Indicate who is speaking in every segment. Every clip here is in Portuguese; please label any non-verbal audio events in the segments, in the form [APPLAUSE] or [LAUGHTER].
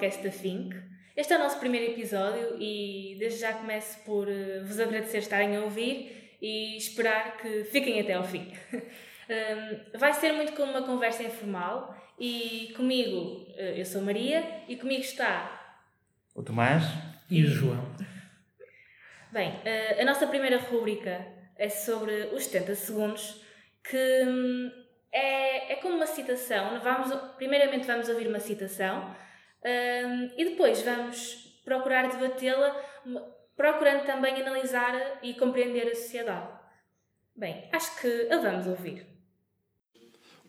Speaker 1: podcast da Fink. Este é o nosso primeiro episódio e desde já começo por uh, vos agradecer estarem a ouvir e esperar que fiquem até ao fim. [LAUGHS] um, vai ser muito como uma conversa informal e comigo, uh, eu sou Maria e comigo está
Speaker 2: o Tomás
Speaker 3: e o João.
Speaker 1: Bem, uh, a nossa primeira rúbrica é sobre os 70 segundos que hum, é, é como uma citação. Vamos, primeiramente vamos ouvir uma citação um, e depois vamos procurar debatê-la, procurando também analisar e compreender a sociedade. Bem, acho que a vamos ouvir.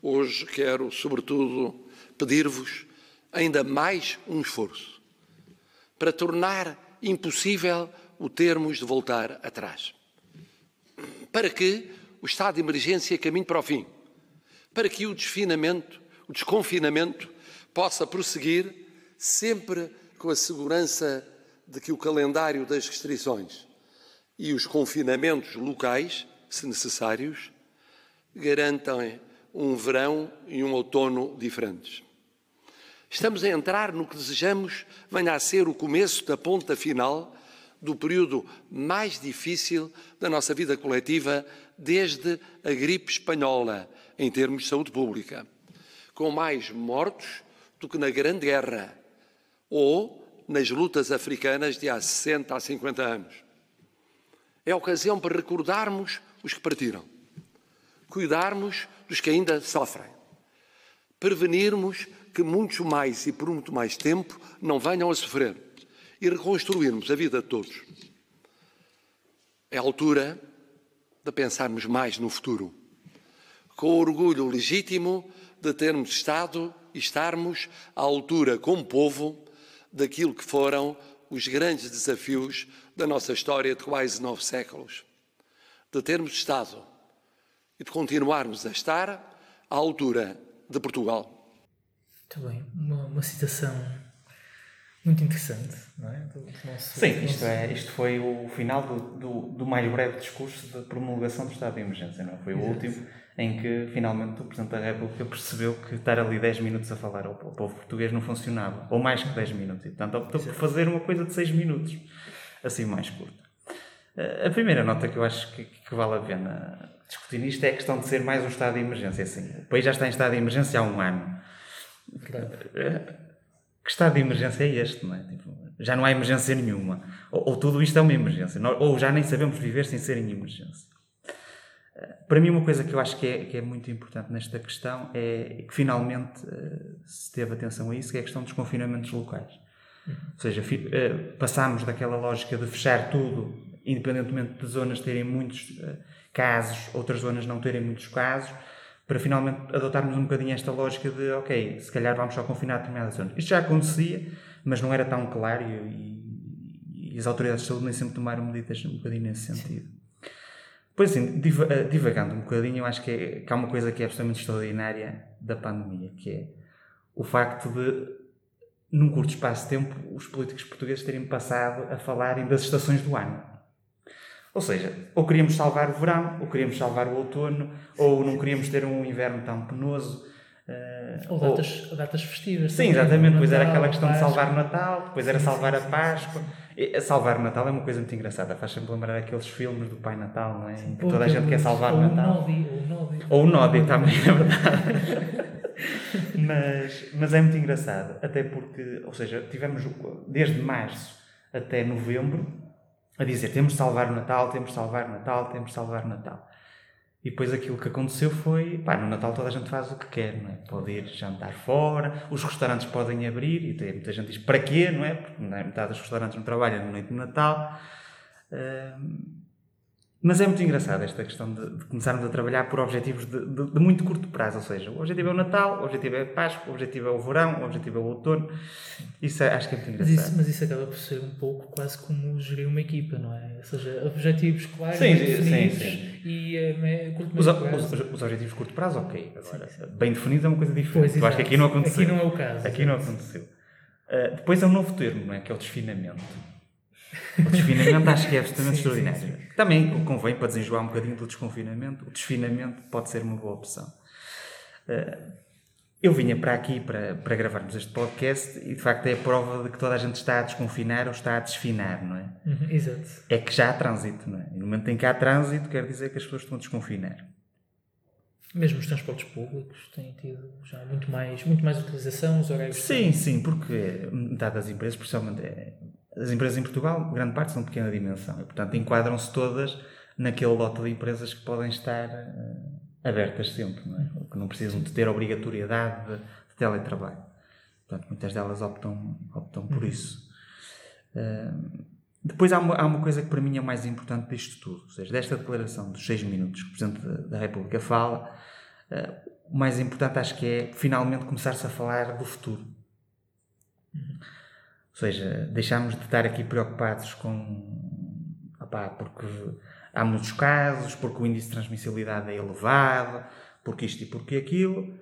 Speaker 4: Hoje quero, sobretudo, pedir-vos ainda mais um esforço para tornar impossível o termos de voltar atrás. Para que o estado de emergência caminhe para o fim para que o desfinamento, o desconfinamento, possa prosseguir sempre com a segurança de que o calendário das restrições e os confinamentos locais, se necessários, garantam um verão e um outono diferentes. Estamos a entrar no que desejamos venha a ser o começo da ponta final do período mais difícil da nossa vida coletiva desde a gripe espanhola, em termos de saúde pública, com mais mortos do que na Grande Guerra ou nas lutas africanas de há 60 a 50 anos. É ocasião para recordarmos os que partiram, cuidarmos dos que ainda sofrem, prevenirmos que muitos mais e por muito mais tempo não venham a sofrer e reconstruirmos a vida de todos. É a altura de pensarmos mais no futuro com o orgulho legítimo de termos estado e estarmos à altura, como povo, daquilo que foram os grandes desafios da nossa história de quase nove séculos. De termos estado e de continuarmos a estar à altura de Portugal.
Speaker 3: Muito bem, uma, uma citação muito interessante, não é? Do, do
Speaker 2: nosso, Sim, isto, é, isto foi o final do, do, do, mais breve discurso de promulgação do estado de emergência, não é? Foi o Exato. último em que finalmente o Presidente da República percebeu que estar ali 10 minutos a falar ao, povo português não funcionava, ou mais que 10 minutos, e portanto optou por fazer uma coisa de 6 minutos, assim mais curta. A primeira nota que eu acho que, que, vale a pena discutir nisto é a questão de ser mais um estado de emergência. Assim, o país já está em estado de emergência há um ano. Claro. Que estado de emergência é este, não é? Tipo, já não há emergência nenhuma. Ou, ou, tudo isto é uma emergência. Ou já nem sabemos viver sem ser em emergência. Para mim, uma coisa que eu acho que é, que é muito importante nesta questão é que finalmente uh, se teve atenção a isso, que é a questão dos confinamentos locais. Uhum. Ou seja, uh, passámos daquela lógica de fechar tudo, independentemente de zonas terem muitos uh, casos, outras zonas não terem muitos casos, para finalmente adotarmos um bocadinho esta lógica de, ok, se calhar vamos só confinar determinadas zonas. Isto já acontecia, mas não era tão claro e, e as autoridades de saúde nem sempre tomaram medidas um bocadinho nesse sentido. Sim. Pois assim, eh, divagando um bocadinho, eu acho que, é, que há uma coisa que é absolutamente extraordinária da pandemia, que é o facto de, num curto espaço de tempo, os políticos portugueses terem passado a falarem das estações do ano. Ou seja, ou queríamos salvar o verão, ou queríamos salvar o outono, ou não queríamos ter um inverno tão penoso.
Speaker 3: Uh, ou datas, ou datas festivas.
Speaker 2: Sim, exatamente. Depois era aquela questão de salvar o Natal, depois era salvar a Páscoa. E salvar o Natal é uma coisa muito engraçada, faz sempre lembrar aqueles filmes do Pai Natal, não é? Sim, que toda a gente quer salvar o Natal.
Speaker 3: Nodi, ou o Nodi.
Speaker 2: Ou o Nodi também, é verdade. [LAUGHS] mas, mas é muito engraçado, até porque, ou seja, tivemos desde março até novembro a dizer temos de salvar o Natal, temos de salvar o Natal, temos de salvar o Natal. E depois aquilo que aconteceu foi, pá, no Natal toda a gente faz o que quer, não é? Pode ir jantar fora, os restaurantes podem abrir, e tem, muita gente diz, para quê, não é? Porque não é? metade dos restaurantes não trabalham no noite de Natal. Uh, mas é muito engraçado esta questão de, de começarmos a trabalhar por objetivos de, de, de, muito curto prazo, ou seja, o objetivo é o Natal, o objetivo é a Páscoa, o objetivo é o verão, o objetivo é o outono. Isso é, acho que é muito engraçado.
Speaker 3: Mas isso, mas isso acaba por ser um pouco quase como gerir uma equipa, não é? Ou seja, objetivos claros,
Speaker 2: sim, definidos sim, sim.
Speaker 3: e é,
Speaker 2: curto os, os, os, objetivos de curto prazo, ok. Agora, sim, bem definidos é uma coisa diferente. Pois, Eu acho que aqui não aconteceu.
Speaker 3: Aqui não é o caso.
Speaker 2: Aqui não aconteceu. Uh, depois é um novo termo, não é? Que é o desfinamento o desfinamento acho que é absolutamente sim, extraordinário. Sim, sim. Também convém, para desenjoar um bocadinho do desconfinamento, o desfinamento pode ser uma boa opção. Uh, eu vinha para aqui para, para gravarmos este podcast e de facto é a prova de que toda a gente está a desconfinar ou está a desfinar, não é?
Speaker 3: Uhum, exato.
Speaker 2: É que já há trânsito, não é? E no momento em que há trânsito, quer dizer que as pessoas estão a desconfinar.
Speaker 3: Mesmo os transportes públicos têm tido já muito mais, muito mais utilização, os horários.
Speaker 2: Sim, sim, porque metade das empresas, principalmente é, as empresas em Portugal, grande parte são de pequena dimensão e, portanto, enquadram-se todas naquele lote de empresas que podem estar uh, abertas sempre, não é? que não precisam de ter obrigatoriedade de, de teletrabalho. Portanto, muitas delas optam, optam por isso. Uh, depois há uma, há uma coisa que para mim é mais importante disto tudo, ou seja, desta declaração dos seis minutos que o Presidente da, da República fala, uh, o mais importante acho que é finalmente começar-se a falar do futuro. Uhum. Ou seja, deixámos de estar aqui preocupados com. Opá, porque há muitos casos, porque o índice de transmissibilidade é elevado, porque isto e porque aquilo,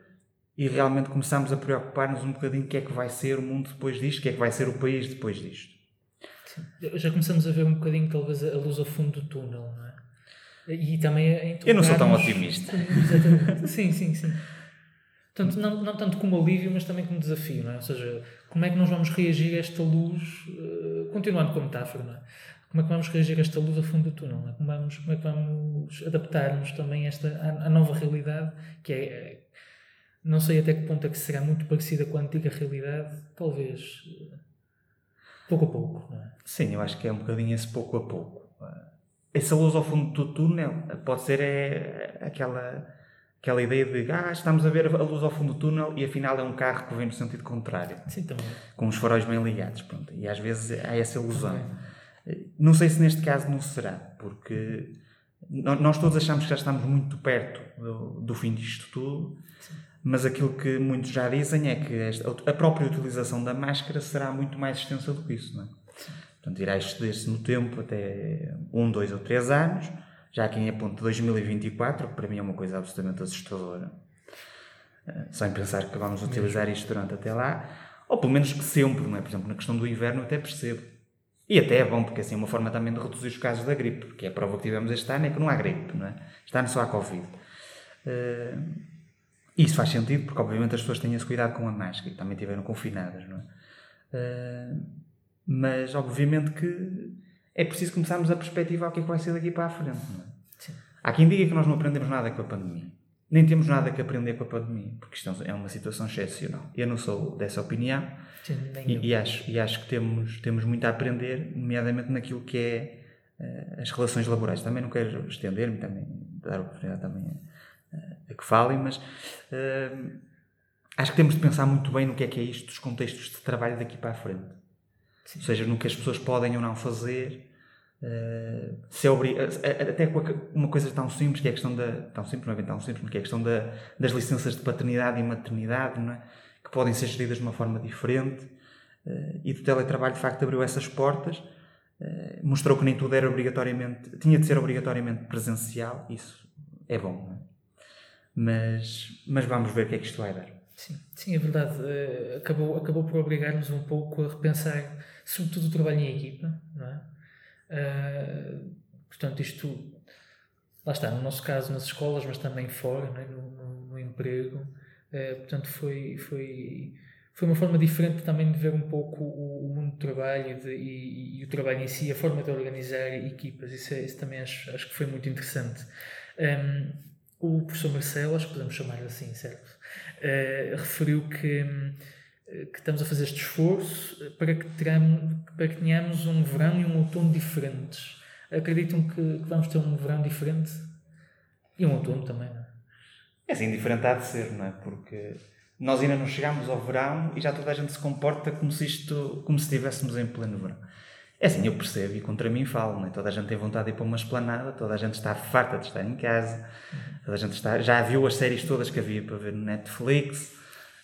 Speaker 2: e realmente começamos a preocupar-nos um bocadinho o que é que vai ser o mundo depois disto, o que é que vai ser o país depois disto.
Speaker 3: Sim. Já começamos a ver um bocadinho, talvez, a luz ao fundo do túnel, não é? E também a
Speaker 2: Eu não sou tão otimista.
Speaker 3: Exatamente. sim, sim, sim. Portanto, não, não tanto como alívio, mas também como desafio, não é? Ou seja, como é que nós vamos reagir a esta luz, uh, continuando com a metáfora, não é? Como é que vamos reagir a esta luz a fundo do túnel? É? Como, vamos, como é que vamos adaptar-nos também a esta, à, nova realidade, que é, é, não sei até que ponto é que será muito parecida com a antiga realidade, talvez uh, pouco a pouco, não é?
Speaker 2: Sim, eu acho que é um bocadinho esse pouco a pouco. Essa luz ao fundo do túnel pode ser é, aquela aquela ideia de ah, estamos a ver a luz ao fundo do túnel e afinal é um carro que vem no sentido contrário.
Speaker 3: Sim, também.
Speaker 2: Com os faróis bem ligados. Pronto. E às vezes há essa ilusão. Não sei se neste caso não será, porque nós todos achamos que já estamos muito perto do, do fim disto tudo, Sim. mas aquilo que muitos já dizem é que esta, a própria utilização da máscara será muito mais extensa do que isso. Não é? Portanto, irá estender-se no tempo até um, dois ou três anos já aqui em aponto 2024, que para mim é uma coisa absolutamente assustadora. Eh, só em pensar que vamos utilizar isto durante até lá, ou pelo menos que sempre, não é? Por exemplo, na questão do inverno até percebo. E até é bom, porque assim é uma forma também de reduzir os casos da gripe, porque a prova que tivemos este ano é que não há gripe, não é? Este ano só há Covid. Uh, isso faz sentido, porque obviamente as pessoas têm esse cuidado com a máscara e também estiveram confinadas, não é? Uh, mas obviamente que é preciso começarmos a perspectivar o que é que vai ser daqui para a frente. É? Há quem diga que nós não aprendemos nada com a pandemia. Nem temos nada que aprender com a pandemia, porque isto é uma situação excepcional. Eu não sou dessa opinião Sim, e, e, acho, e acho que temos, temos muito a aprender, nomeadamente naquilo que é uh, as relações laborais. Também não quero estender-me, também dar oportunidade também a, a que falem, mas uh, acho que temos de pensar muito bem no que é que é isto dos contextos de trabalho daqui para a frente. Sim. Ou seja, no que as pessoas podem ou não fazer, Se é obri... até com uma coisa tão simples que é a questão da tão simples não é bem tão simples que é a questão da, das licenças de paternidade e maternidade é? que podem ser geridas de uma forma diferente uh, e do teletrabalho de facto abriu essas portas mostrou que nem tudo era obrigatoriamente tinha de ser obrigatoriamente presencial isso é bom é? mas mas vamos ver o que é que isto vai dar
Speaker 3: sim sim é verdade acabou acabou por obrigar-nos um pouco a repensar sobretudo o trabalho em equipa não é Uh, portanto, isto, lá está, no nosso caso nas escolas, mas também fora, é? no, no, no, emprego. Uh, portanto, foi, foi, foi uma forma diferente também de ver um pouco o, o mundo do trabalho de, e, e, o trabalho em si, a forma de organizar equipas. Isso, é, isso também acho, acho que foi muito interessante. Um, o professor Marcelo, acho que podemos chamar assim, certo? Uh, referiu que. Um, que estamos a fazer este esforço para que, teramos, para que tenhamos um verão e um outono diferentes. Acreditam que, que vamos ter um verão diferente? E um outono também, não é?
Speaker 2: É assim, diferente há de ser, não é? Porque nós ainda não chegámos ao verão e já toda a gente se comporta como se isto, como se estivéssemos em pleno verão. É assim, eu percebo e contra mim falo, não é? Toda a gente tem vontade de ir para uma esplanada, toda a gente está farta de estar em casa, toda a gente está, já viu as séries todas que havia para ver no Netflix,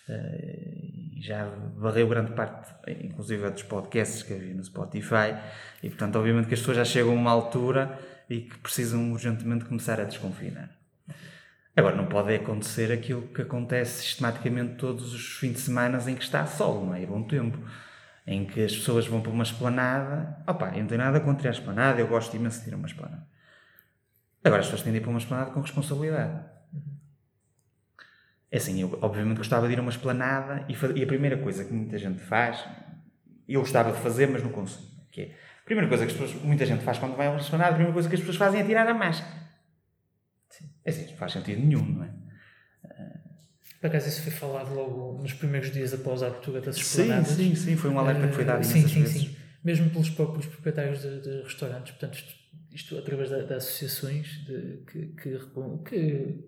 Speaker 2: uh, já varreu grande parte, inclusive dos podcasts que havia no Spotify, e portanto, obviamente que as pessoas já chegam a uma altura e que precisam urgentemente começar a desconfinar. Agora, não pode acontecer aquilo que acontece sistematicamente todos os fins de semana em que está sol, não é? E bom tempo. Em que as pessoas vão para uma esplanada. Opa, eu não tenho nada contra a esplanada, eu gosto imenso de ir a uma esplanada. Agora, as pessoas têm de ir para uma esplanada com responsabilidade. É assim, eu obviamente gostava de ir a uma esplanada e, e a primeira coisa que muita gente faz, eu gostava de fazer, mas não consigo. Que é, a primeira coisa que as pessoas, muita gente faz quando vai a uma esplanada, a primeira coisa que as pessoas fazem é tirar a máscara. É assim, não faz sentido nenhum, não é?
Speaker 3: Por acaso isso foi falado logo nos primeiros dias após a abertura das
Speaker 2: Sim,
Speaker 3: esplanadas.
Speaker 2: sim, sim, foi um alerta que foi dado
Speaker 3: Eh, sim, sim,
Speaker 2: vezes.
Speaker 3: sim. Mesmo pelos próprios proprietários de, de restaurantes. Portanto, isto, isto através de, de associações de, que, que, que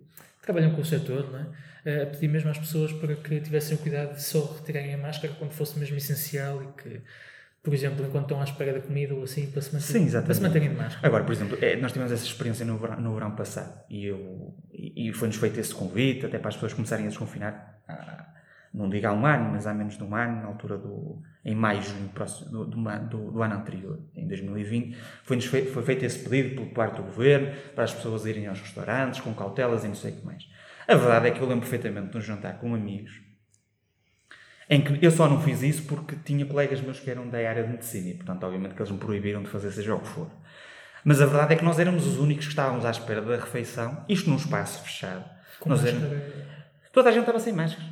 Speaker 3: trabalham com o setor, não é? Eh, A pedir mesmo às pessoas para que tivessem o cuidado de só retirarem a máscara quando fosse mesmo essencial e que, por exemplo, enquanto estão à espera da comida ou assim, para se, manter,
Speaker 2: Sim, exatamente.
Speaker 3: para se manterem de máscara.
Speaker 2: Agora, por exemplo, é, nós tivemos essa experiência no verão, no verão passado e, eu, e, foi-nos feito esse convite, até para as pessoas começarem a desconfinar, há- não digo há um ano, mas há menos de um ano, na altura do, em maio, junho do, do, do- ano anterior, em 2020, foi-nos feito, foi feito esse pedido por parte do governo para as pessoas irem aos restaurantes com cautelas e não sei o que mais. A verdade é que eu lembro perfeitamente de um jantar com amigos em que eu só não fiz isso porque tinha colegas meus que eram da área de medicina e, portanto, obviamente que eles me proibiram de fazer seja o que for. Mas a verdade é que nós éramos os únicos que estávamos à espera da refeição, isto num espaço fechado.
Speaker 3: Com
Speaker 2: Nós
Speaker 3: máscara,
Speaker 2: éramos- Toda a gente estava sem máscara.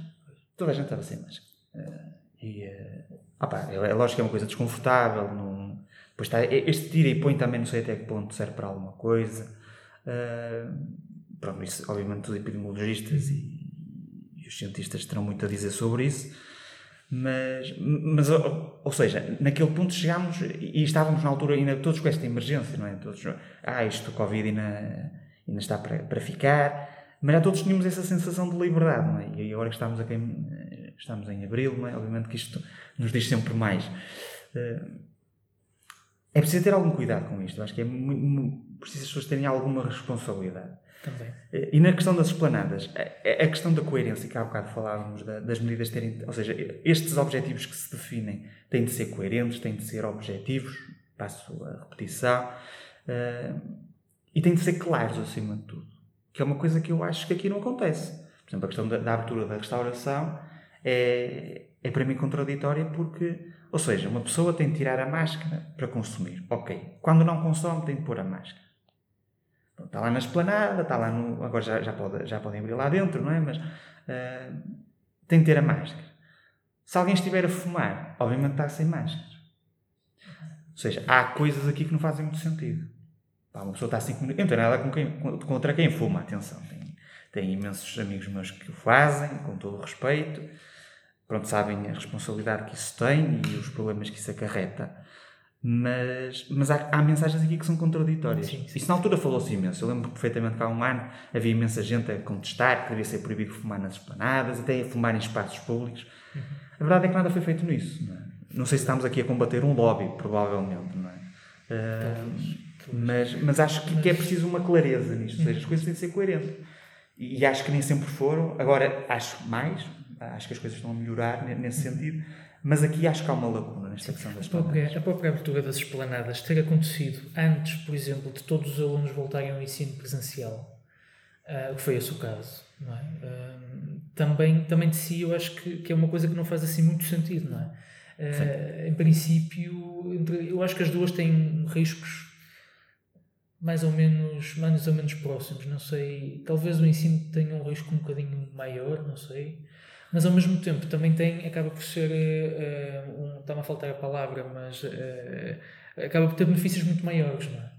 Speaker 2: Toda a gente estava sem máscara. Eh, e, eh, opá, é, é lógico que é uma coisa desconfortável. Não... Depois está, este tira e põe também, não sei até que ponto serve para alguma coisa. Eh, pronto, isso, obviamente, os epidemiologistas e, e os cientistas terão muito a dizer sobre isso. Mas, mas ou, ou seja, naquele ponto chegámos e estávamos na altura ainda todos com esta emergência, não é? Todos, ah, isto, Covid ainda, ainda está para, para ficar, mas já todos tínhamos essa sensação de liberdade, não é? E agora que estamos, aqui, em- estamos em abril, não é? Obviamente que isto nos diz sempre mais. Eh, É preciso ter algum cuidado com isto, eu acho que é muito, muito preciso as pessoas terem alguma responsabilidade.
Speaker 3: também.
Speaker 2: Eh, E na questão das esplanadas, a, a questão da coerência, que há bocado falávamos, da- das medidas terem. Ou seja, estes objetivos que se definem têm de ser coerentes, têm de ser objetivos, passo a repetição, eh, e têm de ser claros acima de tudo. Que é uma coisa que eu acho que aqui não acontece. Por exemplo, a questão da, da abertura da restauração é, é para mim contraditória porque. Ou seja, uma pessoa tem de tirar a máscara para consumir. Ok. Quando não consome, tem de pôr a máscara. Está lá na esplanada, está lá no. Agora já, já, pode, já podem abrir lá dentro, não é? Mas ah, tem de ter a máscara. Se alguém estiver a fumar, obviamente está sem máscara. Ou seja, há coisas aqui que não fazem muito sentido. Pá, uma pessoa está assim comunicando. Eu não tenho nada com quem- contra quem fuma, atenção. Tenho, tenho imensos amigos meus que o fazem, com todo o respeito. Pronto, sabem a responsabilidade que isso tem e os problemas que isso acarreta. Mas, mas há, há mensagens aqui que são contraditórias.
Speaker 3: Sim, sim.
Speaker 2: Isso na altura falou-se imenso. Eu lembro perfeitamente que há um ano havia imensa gente a contestar que devia ser proibido fumar nas esplanadas, até a fumar em espaços públicos. A verdade é que nada foi feito nisso. Não, é? Não sei se estamos aqui a combater um lobby, provavelmente, não é? Ah, mas, mas acho que, que é preciso uma clareza nisto, ou seja, as coisas têm de ser coerentes. E, acho que nem sempre foram. Agora, acho mais, acho que as coisas estão a melhorar ne- nesse sentido, mas aqui acho que há uma lacuna nesta questão das
Speaker 3: A própria,
Speaker 2: esplanadas.
Speaker 3: a própria abertura das esplanadas ter acontecido antes, por exemplo, de todos os alunos voltarem ao ensino presencial, ah, que foi esse o caso, não é? Ah, também, também de si eu acho que, que é uma coisa que não faz assim muito sentido, não é? Ah, em princípio, entre- eu acho que as duas têm riscos mais ou menos mais ou menos próximos, não sei, talvez o ensino tenha um risco um bocadinho maior, não sei, mas ao mesmo tempo também tem, acaba por ser, eh, um, está-me a faltar a palavra, mas eh, acaba por ter benefícios muito maiores, não é?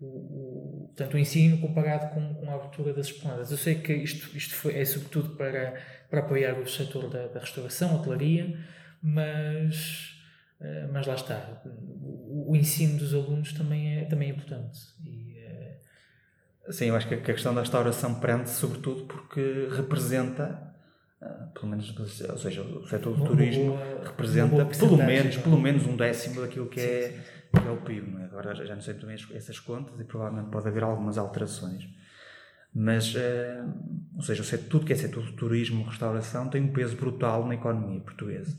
Speaker 3: O, o, portanto, o ensino comparado com, com a abertura das esplanadas. Eu sei que isto, isto foi, é sobretudo para, para apoiar o setor da, da restauração, hotelaria, mas, eh, mas lá está. O, o ensino dos alunos também é, também é importante. E, eh,
Speaker 2: Sim, eu acho que a que a questão da restauração prende sobretudo porque representa, ah, pelo menos, ou seja, o setor do turismo
Speaker 3: boa-
Speaker 2: representa pelo menos,
Speaker 3: não é?
Speaker 2: pelo menos um décimo daquilo que é,
Speaker 3: Sim,
Speaker 2: que é o PIB. É? Agora já não sei também as- essas contas e provavelmente pode haver algumas alterações. Mas, ou seja, o setor, tudo que é setor do turismo, restauração, tem um peso brutal na economia portuguesa.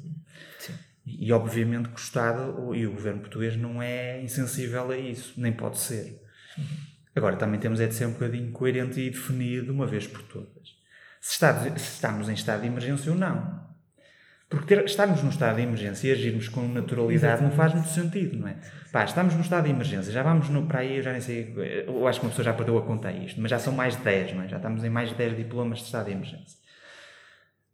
Speaker 3: Sim.
Speaker 2: E, obviamente que o Estado e o governo português não é insensível a isso, nem pode ser. Agora, também temos é de ser um bocadinho coerente e definir de uma vez por todas. Se, está- se estamos em estado de emergência ou não. Porque ter, estarmos num estado de emergência e agirmos com naturalidade não faz muito sentido, não é? Pá, estamos num estado de emergência, já vamos no, para aí, eu já nem sei, eu acho que uma pessoa já perdeu a conta a isto, mas já são mais de 10, não é? Já estamos em mais de 10 diplomas de estado de emergência.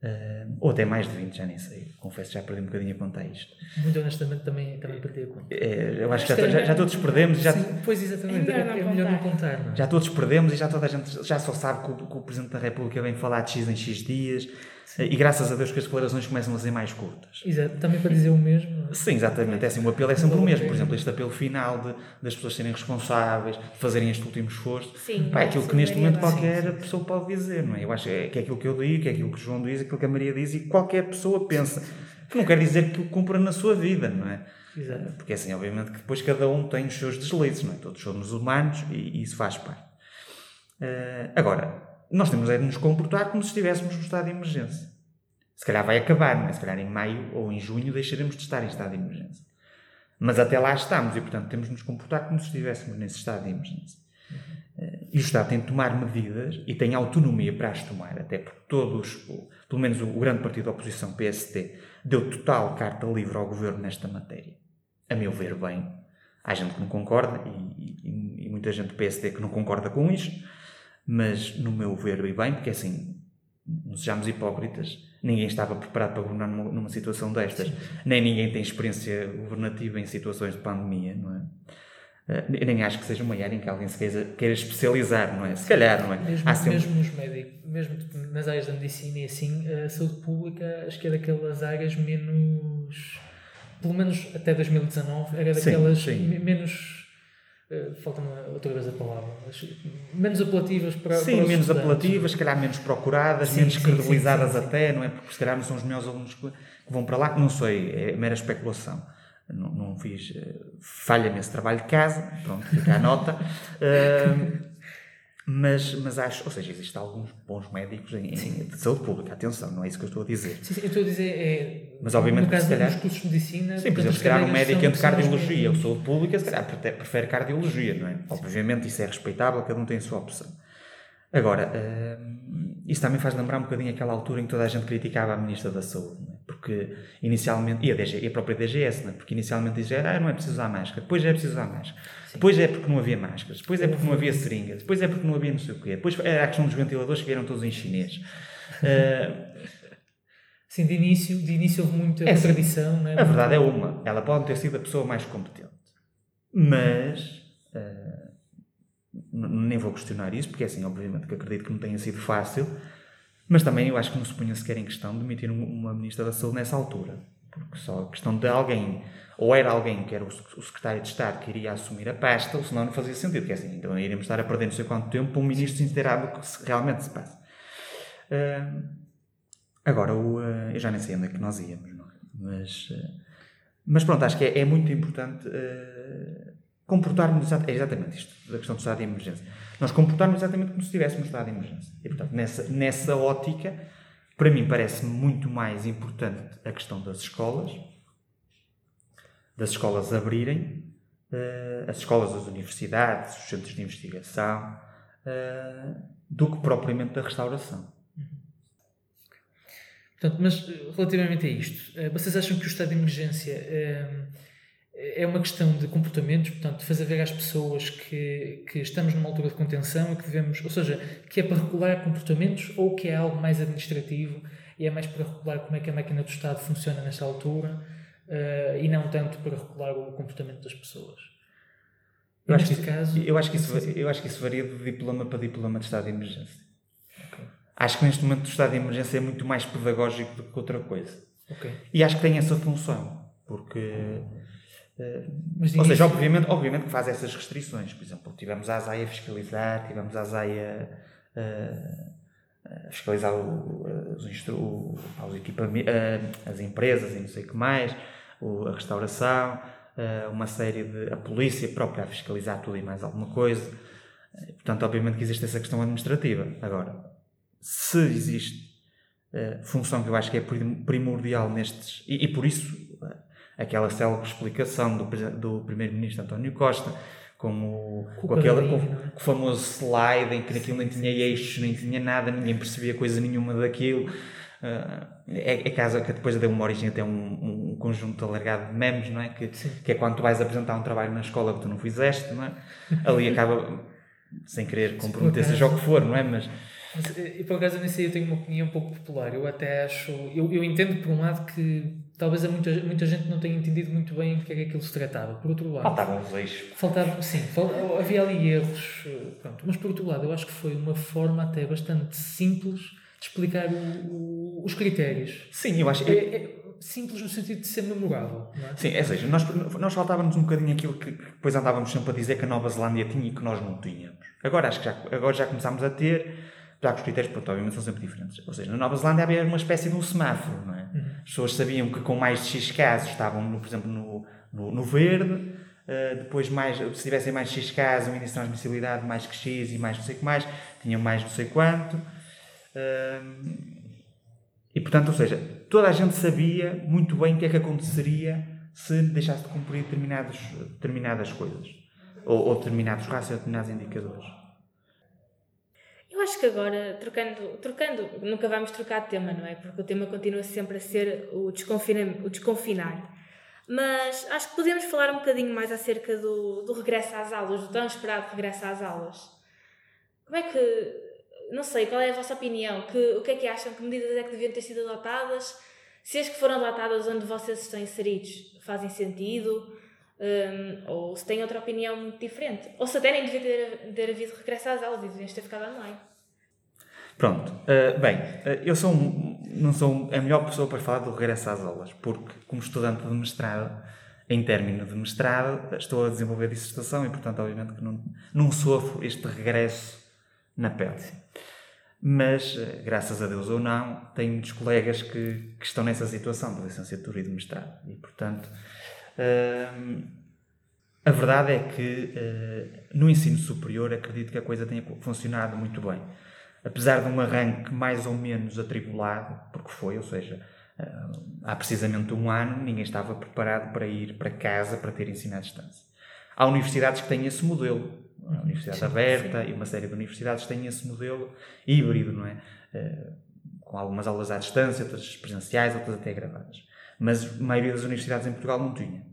Speaker 2: Uh, ou até mais de 20, já nem sei. Confesso que já perdi um bocadinho a conta a isto.
Speaker 3: Muito honestamente, também, também perdi a conta.
Speaker 2: É, eu acho que já, já, já, todos perdemos. Já,
Speaker 3: Sim, pois, exatamente. É melhor, é, é melhor não contar. Não?
Speaker 2: É? Já todos perdemos e já toda a gente já só sabe que o, que o Presidente da República vem falar de X em X dias. Sim. E graças a Deus que as declarações começam a ser mais curtas.
Speaker 3: Exato, também para dizer o mesmo.
Speaker 2: Sim, exatamente. É assim, o apelo é sempre o mesmo. Por exemplo, este apelo final de, das pessoas serem responsáveis, de fazerem este último esforço. Sim, pá, é aquilo que neste momento qualquer sim, sim. pessoa pode dizer, não é? Eu acho que é, que é aquilo que eu digo, que é aquilo que o João diz, aquilo que a Maria diz e qualquer pessoa pensa. Que não quer dizer que o cumpra na sua vida, não é? Exato. Porque assim, obviamente que depois cada um tem os seus deslizes, não é? Todos somos humanos e, e isso faz parte. Uh, agora, nós temos é de nos comportar como se estivéssemos no estado de emergência. Se calhar vai acabar, não é? Se calhar em maio ou em junho deixaremos de estar em estado de emergência. Mas até lá estamos e, portanto, temos de nos comportar como se estivéssemos nesse estado de emergência. Uhum. E o Estado tem de tomar medidas e tem autonomia para as tomar, até porque todos, pelo menos o grande partido da oposição, PST, deu total carta livre ao governo nesta matéria. A meu ver, bem. Há gente que não concorda e, e, e muita gente do PSD que não concorda com isto, mas no meu ver, e bem, porque assim, não sejamos hipócritas, ninguém estava preparado para governar numa, numa situação destas, nem ninguém tem experiência governativa em situações de pandemia, não é? Uh, nem acho que seja uma área em que alguém se queira, queira especializar, não é? Se calhar, não é?
Speaker 3: Mesmo, sempre... mesmo nos médicos, mesmo nas áreas da medicina e assim, a saúde pública acho que é daquelas áreas menos. Pelo menos até 2019, era daquelas sim, sim. menos Uh, Falta-me outra vez a palavra. Menos apelativas para.
Speaker 2: Sim, para menos apelativas, se calhar menos procuradas, sim, menos sim, credibilizadas sim, até, não é? Porque se calhar não são os melhores alunos que vão para lá, não sei, é mera especulação. Não, não fiz. Uh, Falha-me esse trabalho de casa, pronto, fica a nota. [LAUGHS] Uh, mas, mas acho, ou seja, existem alguns bons médicos em, em, de saúde pública, atenção, não é isso que eu estou a dizer.
Speaker 3: Sim, sim eu estou a dizer, é,
Speaker 2: mas obviamente
Speaker 3: no caso
Speaker 2: se calhar,
Speaker 3: dos cursos de medicina...
Speaker 2: Sim, por exemplo, se calhar um médico entre cardiologia ou saúde pública, se calhar prefere cardiologia, não é? Sim. Obviamente isso é respeitável, cada um tem a sua opção. Agora, uh, isso também faz lembrar um bocadinho aquela altura em que toda a gente criticava a Ministra da Saúde, é? porque inicialmente, e a, DG, e a própria DGS, não é? porque inicialmente dizia, ah, não é preciso usar máscara, depois é preciso usar máscara. Depois é porque não havia máscaras, depois é porque não havia seringas, depois é porque não havia não sei o quê, depois era a questão dos ventiladores que vieram todos em chinês. Uh, [LAUGHS]
Speaker 3: Sim, de início, de início houve muita é, contradição. Não é?
Speaker 2: A verdade é uma, ela pode ter sido a pessoa mais competente, mas... Uh, nem vou questionar isso, porque é assim, obviamente que acredito que não tenha sido fácil, mas também eu acho que não se punha sequer em questão demitir uma Ministra da Saúde nessa altura. Porque só a questão de alguém, ou era alguém que era o Secretário de Estado que iria assumir a pasta, ou senão não fazia sentido. Porque é assim, então iríamos estar a perder não sei quanto tempo para um Ministro do que realmente se passa. Uh, agora, o, uh, eu já nem sei onde é que nós íamos, não é? Mas, uh, mas pronto, acho que é, é muito importante comportarmos é exatamente isto, da questão do estado de emergência. Nós comportarmos exatamente como se estivéssemos no estado de emergência. E, portanto, nessa, nessa ótica, para mim parece muito mais importante a questão das escolas, das escolas abrirem, uh, as escolas das universidades, os centros de investigação, uh, do que propriamente da restauração.
Speaker 3: Portanto, mas relativamente a isto, vocês acham que o estado de emergência é uma questão de comportamentos, portanto, de fazer ver às pessoas que, que estamos numa altura de contenção e que devemos, ou seja, que é para regular comportamentos ou que é algo mais administrativo e é mais para regular como é que a máquina do Estado funciona nesta altura uh, e não tanto para regular o comportamento das pessoas.
Speaker 2: Eu acho, que, caso, eu, acho que isso, eu acho que isso varia de diploma para diploma de estado de emergência. Okay. Acho que neste momento o estado de emergência é muito mais pedagógico do que outra coisa. Okay. E acho que tem essa função, porque mas, Ou seja, obviamente, obviamente que faz essas restrições. Por exemplo, tivemos a ASAI a fiscalizar, tivemos a ASAI a, a, a fiscalizar o, os, os equipamentos, as empresas e não sei o que mais, a restauração, uma série de. a polícia própria a fiscalizar tudo e mais alguma coisa. Portanto, obviamente que existe essa questão administrativa. Agora, se existe função que eu acho que é primordial nestes. e, e por isso aquela célebre explicação do, do primeiro-ministro António Costa, com o, com, aquele, com, com, o famoso slide em que aquilo nem tinha eixos, nem tinha nada, ninguém percebia coisa nenhuma daquilo. Uh, é, é caso que depois deu uma origem até um, um conjunto alargado de memes, não é? Que, que é quando tu vais apresentar um trabalho na escola que tu não fizeste, não é? Ali acaba, [LAUGHS] sem querer comprometer, seja o que for, não é? Mas,
Speaker 3: e por acaso nesse aí eu tenho uma opinião um pouco popular. Eu até acho. Eu, eu entendo por um lado que talvez a muita, muita gente não tenha entendido muito bem do que é que aquilo se tratava. Por outro lado.
Speaker 2: Faltavam os eixos.
Speaker 3: Faltavam, sim, fal, havia ali erros. eh, Pronto. Mas por outro lado, eu acho que foi uma forma até bastante simples de explicar o, o- os critérios.
Speaker 2: Sim, eu acho.
Speaker 3: É, é simples no sentido de ser memorável. É?
Speaker 2: Sim, é, ou seja, nós, nós faltávamos um bocadinho aquilo que que depois andávamos sempre a dizer que a Nova Zelândia tinha e que nós não tínhamos. Agora acho que já, agora já começámos a ter, já que os critérios, pronto, obviamente são sempre diferentes. Ou seja, na Nova Zelândia havia uma espécie de um semáforo, não é? As pessoas sabiam que com mais de X casos estavam, no, por exemplo, no, no, no verde, eh, depois mais, se tivessem mais de X casos, o índice de transmissibilidade mais que X e mais não sei o que mais, tinham mais não sei quanto. Ehm, e portanto, ou seja, toda a gente sabia muito bem o que é que aconteceria se deixasse de cumprir determinados, determinadas coisas. Ou, ou determinados rastros, ou determinados indicadores.
Speaker 1: Eu acho que agora, trocando, trocando, nunca vamos trocar de tema, não é? Porque o tema continua sempre a ser o, o desconfinar. Mas acho que podemos falar um bocadinho mais acerca do, do regresso às aulas, do tão esperado regresso às aulas. Como é que. Não sei, qual é a vossa opinião? Que, o que é que acham? Que medidas é que deviam ter sido adotadas? Se as que foram adotadas onde vocês estão inseridos fazem sentido? Hum, ou se têm outra opinião muito diferente? Ou se até nem devia ter, ter havido regresso às aulas e deviam ter ficado online?
Speaker 2: Pronto. Uh, bem, uh, eu sou um, não sou a melhor pessoa para falar do regresso às aulas, porque como estudante de mestrado, em término de mestrado, estou a desenvolver dissertação e, portanto, obviamente que não, não sofro este regresso na pele. Mas, uh, graças a Deus ou não, tenho muitos colegas que, que estão nessa situação de licenciatura e de mestrado. E, portanto, uh, a verdade é que uh, no ensino superior acredito que a coisa tenha funcionado muito bem apesar de um arranque mais ou menos atribulado, porque foi, ou seja, há precisamente um ano ninguém estava preparado para ir para casa para ter ensino à distância. Há universidades que têm esse modelo, a Universidade sim, Aberta sim. e uma série de universidades têm esse modelo híbrido, não é? Com algumas aulas à distância, outras presenciais, outras até gravadas. Mas a maioria das universidades em Portugal não tinha.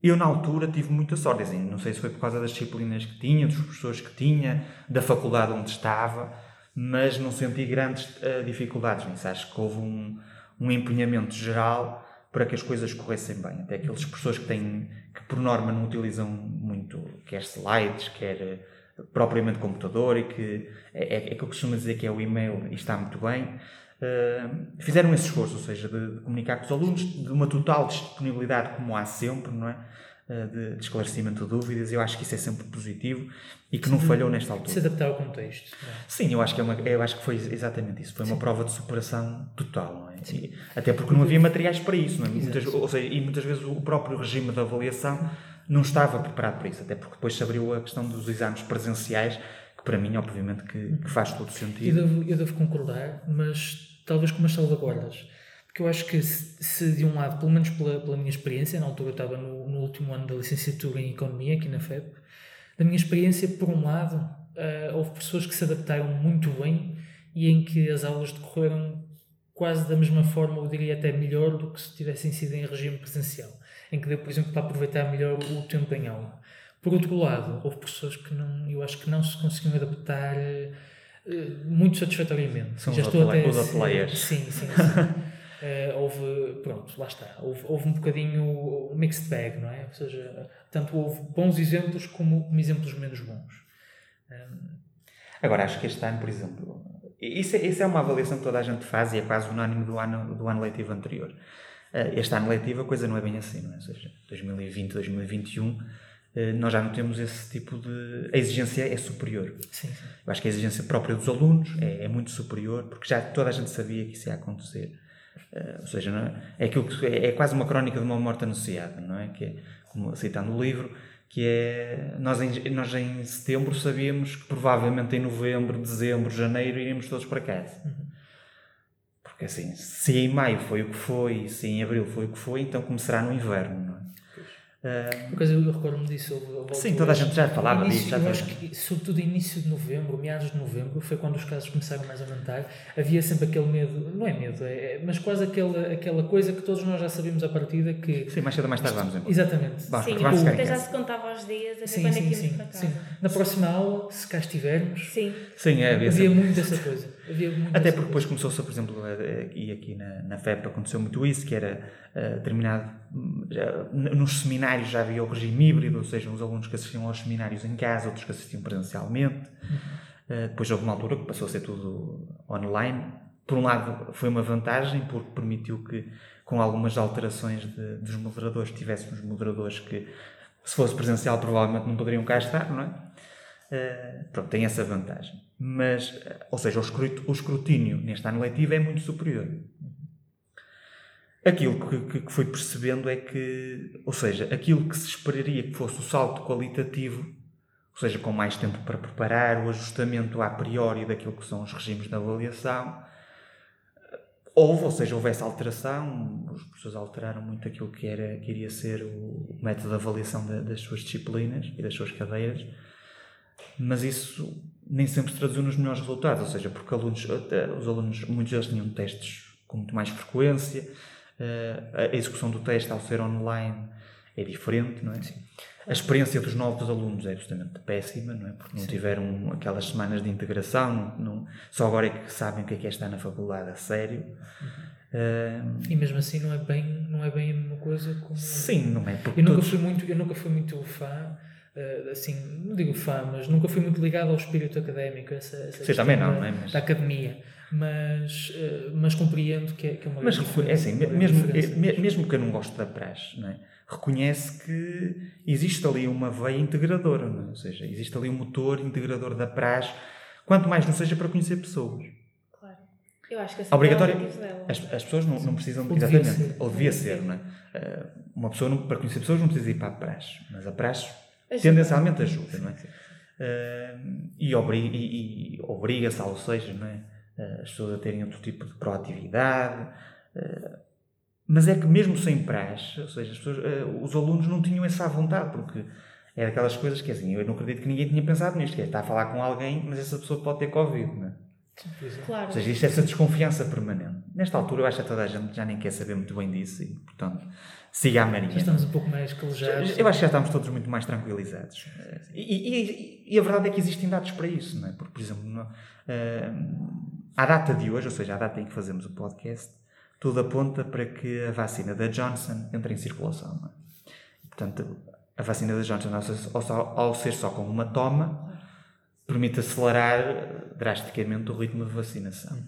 Speaker 2: Eu, na altura, tive muita sorte. Assim, não sei se foi por causa das disciplinas que tinha, dos professores que tinha, da faculdade onde estava, mas não senti grandes uh, dificuldades nisso. Acho que houve um, um empenhamento geral para que as coisas corressem bem. Até aqueles professores que têm, que por norma não utilizam muito, quer slides, quer uh, propriamente computador, e que é, é, é que eu costumo dizer que é o e-mail e está muito bem. Uh, fizeram esse esforço, ou seja, de, de, comunicar com os alunos, de uma total disponibilidade, como há sempre, não é? Uh, de, de, esclarecimento de dúvidas, eu acho que isso é sempre positivo e que não falhou nesta altura.
Speaker 3: Se adaptar ao contexto.
Speaker 2: É? Sim, eu acho, que é uma, eu acho que foi exatamente isso. Foi uma Sim. prova de superação total, é? E, até porque não havia materiais para isso, não é? Muitas, ou seja, e muitas vezes o próprio regime de avaliação não estava preparado para isso, até porque depois se abriu a questão dos exames presenciais, que para mim, obviamente, que, que faz todo sentido.
Speaker 3: Eu devo, eu devo concordar, mas talvez com umas salvaguardas. Porque eu acho que se, se, de um lado, pelo menos pela, pela minha experiência, na altura eu estava no, no, último ano da licenciatura em Economia, aqui na FEP, da minha experiência, por um lado, uh, houve pessoas que se adaptaram muito bem e em que as aulas decorreram quase da mesma forma, eu diria até melhor do que se tivessem sido em regime presencial, em que deu, por exemplo, para aproveitar melhor o tempo em aula. Por outro lado, houve pessoas que não, eu acho que não se conseguiam adaptar muito satisfatoriamente.
Speaker 2: São Já os, estou até os players.
Speaker 3: Sim, sim, sim. uh, [LAUGHS] houve, pronto, lá está. Houve, houve um bocadinho um mixed bag, não é? Ou seja, tanto houve bons exemplos como, como exemplos menos bons. Um...
Speaker 2: Agora, acho que este ano, por exemplo, isso é, isso é uma avaliação que toda a gente faz e é quase unânime do ano, do ano letivo anterior. Uh, este ano letivo a coisa não é bem assim, não é? Ou seja, 2020, 2021 nós já não temos esse tipo de. A exigência é superior.
Speaker 3: Sim, sim.
Speaker 2: Eu acho que a exigência própria dos alunos é, é, muito superior, porque já toda a gente sabia que isso ia acontecer. Uh, ou seja, não é, é, aquilo que, é, é, quase uma crónica de uma morte anunciada, não é? Que é, como citando o livro, que é. Nós em, nós em setembro sabíamos que provavelmente em novembro, dezembro, janeiro iríamos todos para casa.
Speaker 3: Uhum.
Speaker 2: Porque assim, se em maio foi o que foi, se em abril foi o que foi, então começará no inverno?
Speaker 3: Uh, Por eu recordo-me disso. Houve,
Speaker 2: sim, toda a gente já falava
Speaker 3: início,
Speaker 2: disso. Já
Speaker 3: eu acho que, sobretudo início de novembro, meados de novembro, foi quando os casos começaram mais a aumentar. Havia sempre aquele medo, não é medo, é, é mas quase aquela, aquela coisa que todos nós já sabíamos à partida que.
Speaker 2: Sim, mais cedo ou mais tarde vamos embora.
Speaker 3: Exatamente.
Speaker 1: Vamos, sim, vamos até já se contava aos dias, até sim, quando sim, é que sim, sim.
Speaker 3: Na próxima aula, se cá estivermos,
Speaker 1: sim.
Speaker 2: Sim, é,
Speaker 3: havia, havia muito essa coisa.
Speaker 2: Até porque depois começou-se, por exemplo, e aqui na, na FEP aconteceu muito isso, que era uh, terminado. Já, nos seminários já havia o regime híbrido, ou seja, uns alunos que assistiam aos seminários em casa, outros que assistiam presencialmente. Uh, depois houve uma altura que passou a ser tudo online. Por um lado, foi uma vantagem, porque permitiu que, com algumas alterações de, dos moderadores, tivéssemos moderadores que, se fosse presencial, provavelmente não poderiam cá estar, não é? Uh, pronto, tem essa vantagem. Mas, ou seja, o escrutínio neste ano letivo é muito superior. Aquilo que, que, fui percebendo é que, ou seja, aquilo que se esperaria que fosse o salto qualitativo, ou seja, com mais tempo para preparar, o ajustamento a priori daquilo que são os regimes de avaliação, houve, ou seja, houve essa alteração, os professores alteraram muito aquilo que, era, que iria ser o método de avaliação das suas disciplinas e das suas cadeiras, mas isso nem sempre se traduziu nos melhores resultados, ou seja, porque alunos, os alunos, muitos deles tinham testes com muito mais frequência, eh, a execução do teste ao ser online é diferente, não é? Sim. A experiência dos novos alunos é absolutamente péssima, não é? Porque não Sim. tiveram aquelas semanas de integração, não, não, só agora é que sabem o que é, que é estar na faculdade a sério. Uhum.
Speaker 3: Uh, e mesmo assim não é bem não é bem a mesma coisa como
Speaker 2: sim não é
Speaker 3: eu nunca todos... fui muito eu nunca fui muito fã assim não digo fã mas nunca fui muito ligado ao espírito académico essa, essa
Speaker 2: sim, também não, da, não é?
Speaker 3: mas... da academia mas, uh, mas compreendo que é, que é uma
Speaker 2: Mas é assim, mesmo, mesmo que eu não goste da praxe, não é? reconhece que existe ali uma veia integradora, não é? ou seja, existe ali um motor integrador da praxe, quanto mais não seja para conhecer pessoas.
Speaker 1: Claro. Eu acho que
Speaker 2: assim Obrigatório. As, as pessoas não, não precisam, ou exatamente, ser. ou devia ser, não é? Uh, uma pessoa, não, para conhecer pessoas, não precisa ir para a praxe, mas a praxe. Tendencialmente ajuda, não é? Uh, e, obriga, e, e obriga-se, ou seja, não é? Eh, as pessoas a terem outro tipo de proatividade. Eh, mas é que mesmo sem praxe, ou seja, pessoas, os alunos não tinham essa vontade, porque é daquelas coisas que assim, eu não acredito que ninguém tinha pensado nisto, que é estar a falar com alguém, mas essa pessoa pode ter Covid, não é? Claro. Ou seja, isto é essa desconfiança permanente. Nesta altura, eu acho que toda a gente já nem quer saber muito bem disso e, portanto, siga a marinha. Já
Speaker 3: estamos um pouco mais calejados.
Speaker 2: Eu acho que já estamos todos muito mais tranquilizados. E, e, e, a verdade é que existem dados para isso, não é? Porque, por exemplo, no, uh, à data de hoje, ou seja, à data em que fazemos o podcast, tudo aponta para que a vacina da Johnson entre em circulação. É? Portanto, a vacina da Johnson, ao ser só com uma toma, permite acelerar drasticamente o ritmo de vacinação.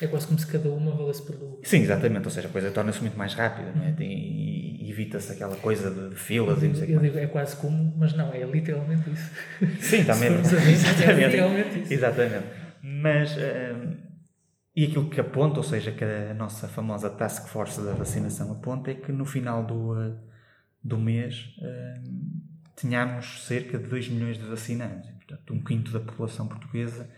Speaker 3: É quase como se cada uma valesse pelo.
Speaker 2: Sim, exatamente. Ou seja, a coisa torna-se muito mais rápida, não é? E evita-se aquela coisa de, filas
Speaker 3: eu
Speaker 2: e não sei
Speaker 3: Eu digo, é quase como, mas não, é literalmente isso.
Speaker 2: Sim, [LAUGHS] também.
Speaker 3: é literalmente isso.
Speaker 2: Exatamente. Mas, uh, e aquilo que aponta, ou seja, que a nossa famosa Task Force da vacinação aponta, é que no final do, uh, do mês uh, tínhamos cerca de 2 milhões de vacinados. portanto, um quinto da população portuguesa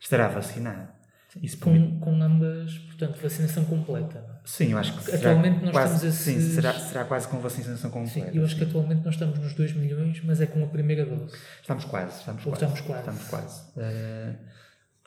Speaker 2: estará vacinada.
Speaker 3: Isso com, com ambas, portanto, vacinação completa.
Speaker 2: Sim, eu acho que
Speaker 3: será atualmente nós
Speaker 2: quase,
Speaker 3: estamos
Speaker 2: esses... sim, será, será quase com vacinação completa.
Speaker 3: Sim, eu acho que atualmente nós estamos nos 2 milhões, mas é com a primeira dose.
Speaker 2: Estamos quase, estamos
Speaker 3: Ou
Speaker 2: quase.
Speaker 3: Estamos quase.
Speaker 2: Estamos quase. Uh,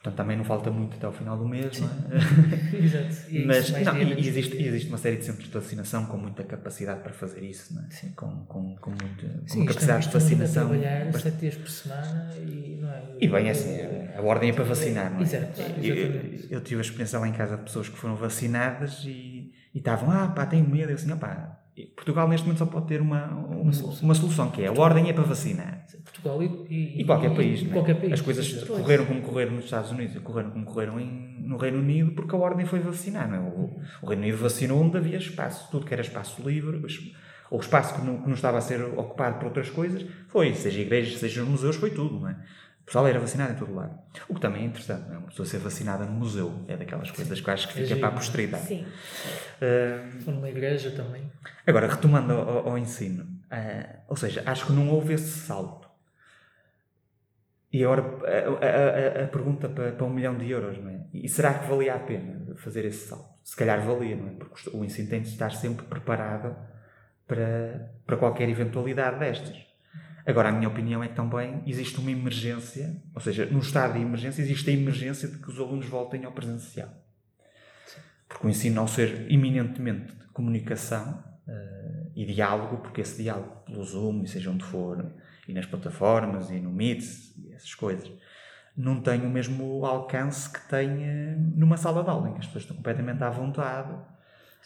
Speaker 2: Portanto, também não falta muito até ao final do mês, Sim. não
Speaker 3: é? [LAUGHS] Exato.
Speaker 2: E Mas não, e existe, existe uma série de centros de vacinação com muita capacidade para fazer isso, não é? Sim. Com, com, com, muito, com Sim, capacidade de vacinação.
Speaker 3: A trabalhar sete dias por semana e não é?
Speaker 2: E bem, é assim, a ordem é para vacinar, não é?
Speaker 3: Exato.
Speaker 2: Eu, eu, tive a experiência lá em casa de pessoas que foram vacinadas e, e estavam, ah pá, tenho medo. Eu assim, opá, Portugal neste momento só pode ter uma, uma, uma, solução. uma solução. que é a ordem é para vacinar.
Speaker 3: Portugal e,
Speaker 2: e, e qualquer país.
Speaker 3: E, é? qualquer país.
Speaker 2: As coisas correram como correram nos Estados Unidos e correram como correram em, no Reino Unido porque a ordem foi vacinar. É? o, o, Reino Unido vacinou onde havia espaço. Tudo que era espaço livre, ou espaço que não, que não estava a ser ocupado por outras coisas, foi. Seja igrejas, seja museus, foi tudo. Não é? Pessoal era vacinado em todo lado. O que também é interessante, não é? Uma pessoa ser vacinada no museu é daquelas coisas que eu acho que fica é para a posteridade.
Speaker 1: Sim.
Speaker 3: Uh, Ou numa igreja também.
Speaker 2: Agora, retomando ao, ao ensino, uh, ou seja, acho que não houve esse salto. E agora a, a, a, a pergunta para, para, um milhão de euros, não é? E será que valia a pena fazer esse salto? Se calhar valia, não é? Porque o ensino tem de estar sempre preparado para, para qualquer eventualidade destas. Agora, a minha opinião é que também existe uma emergência, ou seja, no estado de emergência, existe a emergência de que os alunos voltem ao presencial. Porque o ensino, ao ser eminentemente de comunicação uh, e diálogo, porque esse diálogo pelo Zoom, e seja onde for, e nas plataformas, e no Meet, e essas coisas, não tem o mesmo alcance que tem uh, numa sala de aula, em que as pessoas estão completamente à vontade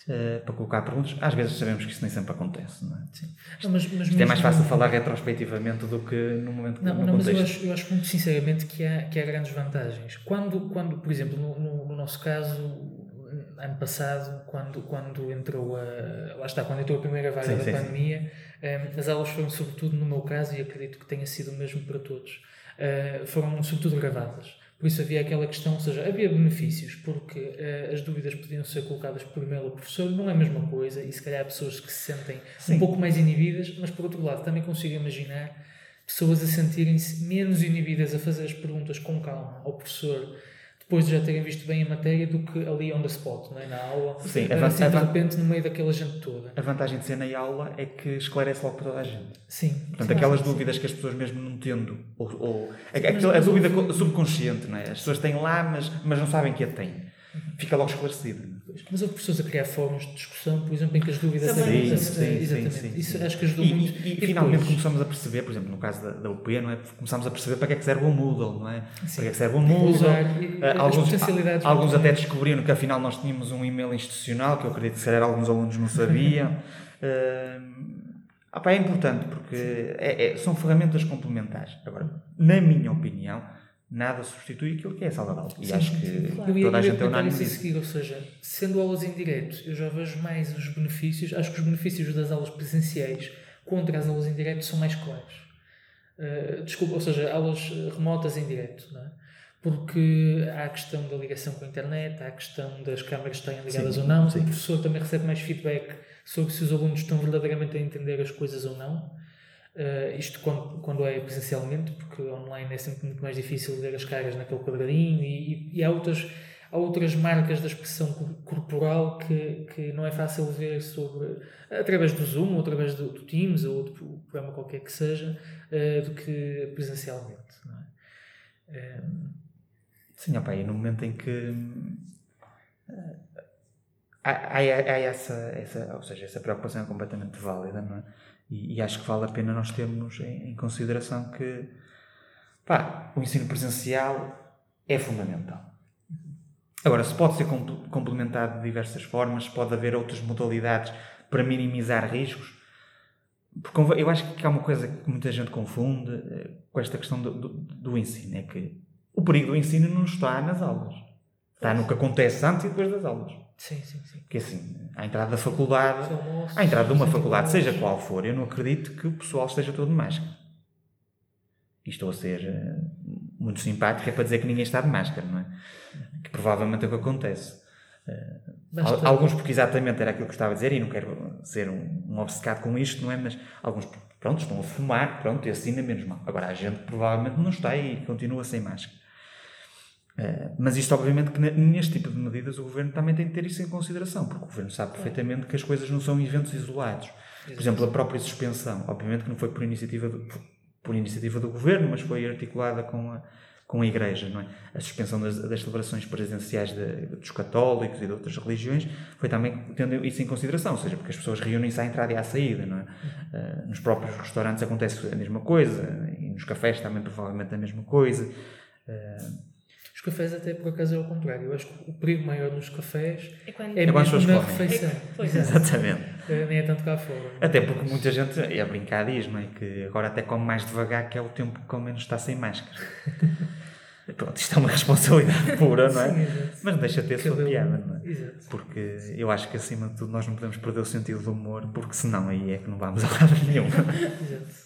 Speaker 2: uh, para colocar perguntas. Às vezes sabemos que isso nem sempre acontece, não é? Sim. Não, mas, mas Isto é mais fácil falar retrospectivamente do que no momento que
Speaker 3: Não, não mas eu acho, eu acho, muito sinceramente que há, que há grandes vantagens. Quando, quando por exemplo, no, no, no nosso caso, ano passado, quando, quando entrou a. Lá está, quando entrou a primeira vaga sim, da sim, pandemia, sim. Um, as aulas foram, sobretudo no meu caso, e acredito que tenha sido o mesmo para todos, uh, foram sobretudo gravadas. Por isso havia aquela questão, ou seja, havia benefícios, porque uh, as dúvidas podiam ser colocadas por e-mail ao professor, não é a mesma coisa, e se calhar há pessoas que se sentem Sim. um pouco mais inibidas, mas por outro lado também consigo imaginar pessoas a sentirem-se menos inibidas a fazer as perguntas com calma ao professor depois de já terem visto bem a matéria do que ali on the spot, não é? na aula, Sim, a assim, de repente no meio daquela gente toda.
Speaker 2: A vantagem de ser na aula é que esclarece logo para toda a gente.
Speaker 3: Sim.
Speaker 2: Portanto, sim, aquelas sim. dúvidas que as pessoas mesmo não tendo, ou, ou a, a, dúvida subconsciente, não é? As pessoas têm lá, mas, mas não sabem que a têm fica logo esclarecido.
Speaker 3: Mas houve pessoas a criar fóruns de discussão, por exemplo, em que as dúvidas eram. Sim, sim, exatamente. Sim, sim, Isso acho que ajudou
Speaker 2: e,
Speaker 3: muito.
Speaker 2: E, e, e finalmente depois... começamos a perceber, por exemplo, no caso da, da UP, não é? começamos a perceber para que é que serve o Moodle, não é? Sim. Para que é que serve o Moodle. Usar, uh, alguns alguns até descobriram que afinal nós tínhamos um e-mail institucional, que eu acredito que se calhar alguns alunos não sabiam. [LAUGHS] uh, Opa, é importante porque é, é, são ferramentas complementares. Agora, na minha opinião, nada substitui aquilo que é a sala de aula. E sim, acho que sim, claro. toda a gente é unânime
Speaker 3: nisso. seguir, ou seja, sendo aulas em direto, eu já vejo mais os benefícios, acho que os benefícios das aulas presenciais contra as aulas em direto são mais claros. Uh, desculpa, ou seja, aulas remotas em direto, não é? Porque há a questão da ligação com a internet, há a questão das câmaras estarem ligadas sim, ou não, o professor também recebe mais feedback sobre se os alunos estão verdadeiramente a entender as coisas ou não. Uh, isto quando, quando é presencialmente, porque online é sempre muito mais difícil ver as caras naquele quadradinho e, e, e há, outras, há outras marcas da expressão corporal que, que não é fácil ver sobre, através do Zoom, ou através do, do Teams ou do programa qualquer que seja, uh, do que presencialmente. É? Um...
Speaker 2: Ehm, Sim, opa, e no momento em que há, há, há, essa, essa, ou seja, essa preocupação é completamente válida, não é? E, e, acho que vale a pena nós termos em, em consideração que pá, o ensino presencial é fundamental. Agora, se pode ser complementado de diversas formas, pode haver outras modalidades para minimizar riscos. Porque eu acho que há uma coisa que muita gente confunde eh, com esta questão do, do, do ensino: é que o perigo do ensino não está nas aulas, está no que acontece antes e depois das aulas.
Speaker 3: Sim, sim, sim.
Speaker 2: Porque assim, à entrada da faculdade, à entrada de uma faculdade, seja qual for, eu não acredito que o pessoal esteja todo de máscara. E estou a ser uh, muito simpático, é para dizer que ninguém está de máscara, não é? Que provavelmente é o que acontece. Uh, alguns porque exatamente era aquilo que estava a dizer e não quero ser um, um obcecado com isto, não é? Mas alguns, pronto, estão a fumar, pronto, e assim ainda menos mal. Agora, a gente provavelmente não está e continua sem máscara. Uh, mas isto, obviamente, que neste tipo de medidas o governo também tem que ter isso em consideração, porque o governo sabe perfeitamente que as coisas não são eventos isolados. Por exemplo, a própria suspensão, obviamente que não foi por iniciativa do, por iniciativa do governo, mas foi articulada com a, com a Igreja, não é? A suspensão das, das celebrações presenciais de, dos católicos e de outras religiões foi também tendo isso em consideração, ou seja, porque as pessoas reúnem-se à entrada e à saída, não é? Uh, nos próprios restaurantes acontece a mesma coisa, e nos cafés também provavelmente a mesma coisa. Uh,
Speaker 3: cafés até por acaso é o contrário. Eu acho que o perigo maior nos cafés
Speaker 1: é, quando...
Speaker 3: é,
Speaker 2: é
Speaker 3: mesmo na refeição.
Speaker 2: É, Exatamente.
Speaker 3: É, nem é tanto cá fora.
Speaker 2: Até porque muita gente, é a brincar diz, não é? Que agora até come mais devagar, que é o tempo que ao menos está sem máscara. [LAUGHS] Pronto, isto é uma responsabilidade pura, não é? Sim, Mas deixa ter a sua piada, não é? Exato. Porque eu acho que acima de tudo nós não podemos perder o sentido do humor, porque senão aí é que não vamos a lado nenhum. [LAUGHS] Exato.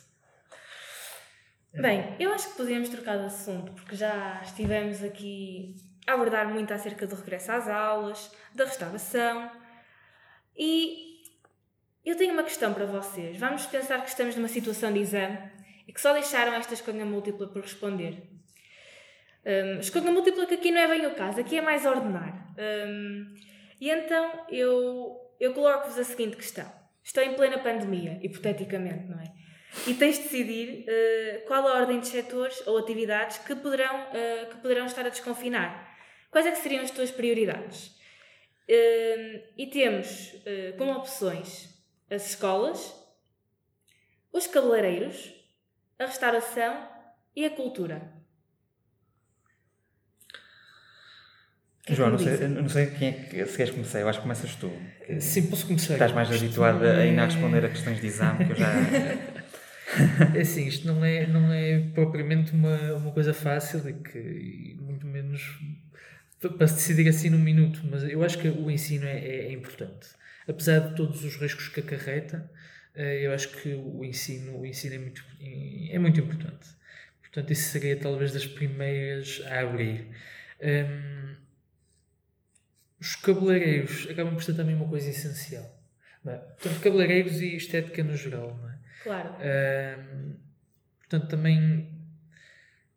Speaker 1: Bem, eu acho que podíamos trocar de assunto, porque já estivemos aqui a abordar muito acerca do regresso às aulas, da restauração. E eu tenho uma questão para vocês. Vamos pensar que estamos numa situação de exame e que só deixaram esta escolha múltipla por responder. Um, escolha múltipla que aqui não é bem o caso, aqui é mais ordenar. Um, e então eu, eu coloco-vos a seguinte questão. estão em plena pandemia, hipoteticamente, não é? E tens de decidir uh, qual a ordem de setores ou atividades que poderão, uh, que poderão estar a desconfinar. Quais é que seriam as tuas prioridades? Uh, e temos como opções as escolas, os cabeleireiros, a restauração e a cultura.
Speaker 2: Que João, não sei, não sei quem é que se queres começar, eu acho que começas tu.
Speaker 3: Sim, posso começar.
Speaker 2: Estás mais habituado a ainda a responder a questões de exame que eu já. [LAUGHS]
Speaker 3: É assim, isto não é, não é propriamente uma, uma coisa fácil e que, muito menos para se decidir assim num minuto, mas eu acho que o ensino é, é, é importante. Apesar de todos os riscos que acarreta, eh, eu acho que o ensino, o ensino é, muito, é muito importante. Portanto, isso seria talvez das primeiras a abrir. Um, os cabeleireiros acabam por ser também uma coisa essencial. Não é? Portanto, cabeleireiros e estética no geral, não é?
Speaker 1: Claro.
Speaker 3: Um, portanto, também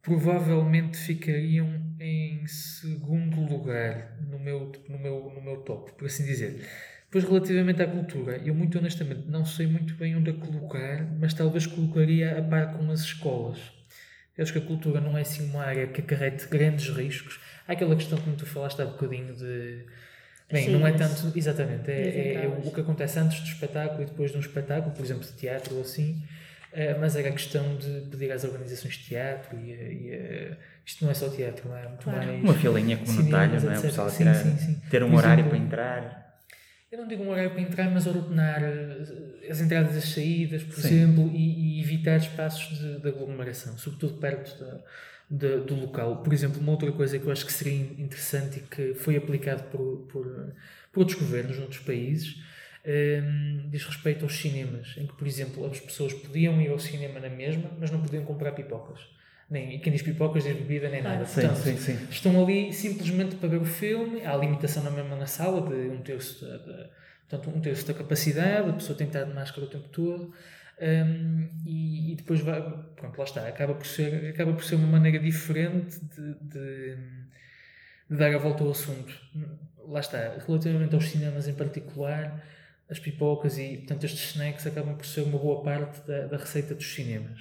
Speaker 3: provavelmente ficariam em segundo lugar no meu, no meu, no meu top, por assim dizer. Depois, relativamente à cultura, eu muito honestamente não sei muito bem onde a colocar, mas talvez colocaria a par com as escolas. Eu acho que a cultura não é assim uma área que acarrete grandes riscos. Há aquela questão, como tu falaste há bocadinho, de. Bem, Sim, não é tanto. Exatamente, é, é, é, o que acontece antes do espetáculo e depois de um espetáculo, por exemplo, de teatro ou assim. Uh, mas era a questão de pedir às organizações de teatro e, e uh, isto não é só teatro, não é? Muito
Speaker 2: claro. mais. Uma filinha comunitária, não é? O pessoal tirar, sim, sim, sim. ter um por horário exemplo, para entrar
Speaker 3: eu não digo um horário para entrar, mas ordenar eh, as entradas e as saídas, por Sim. exemplo, e, e, evitar espaços de, de aglomeração, sobretudo perto da, de, do local. Por exemplo, uma outra coisa que eu acho que seria interessante e que foi aplicado por, por, por outros governos noutros países um, ehm, diz respeito aos cinemas, em que, por exemplo, as pessoas podiam ir ao cinema na mesma, mas não podiam comprar pipocas nem quem diz pipocas diz bebida nem nada.
Speaker 2: Sim, Portanto, sim, sim.
Speaker 3: estão ali simplesmente para ver o filme, há limitação na mesma na sala de um terço da, de, portanto, um terço da capacidade, a pessoa tem que estar de máscara o tempo todo. Um, e, e, depois vai, pronto, lá está, acaba por ser, acaba por ser uma maneira diferente de, de, de dar a volta ao assunto. Lá está, relativamente aos cinemas em particular, as pipocas e portanto estes snacks acabam por ser uma boa parte da, da receita dos cinemas.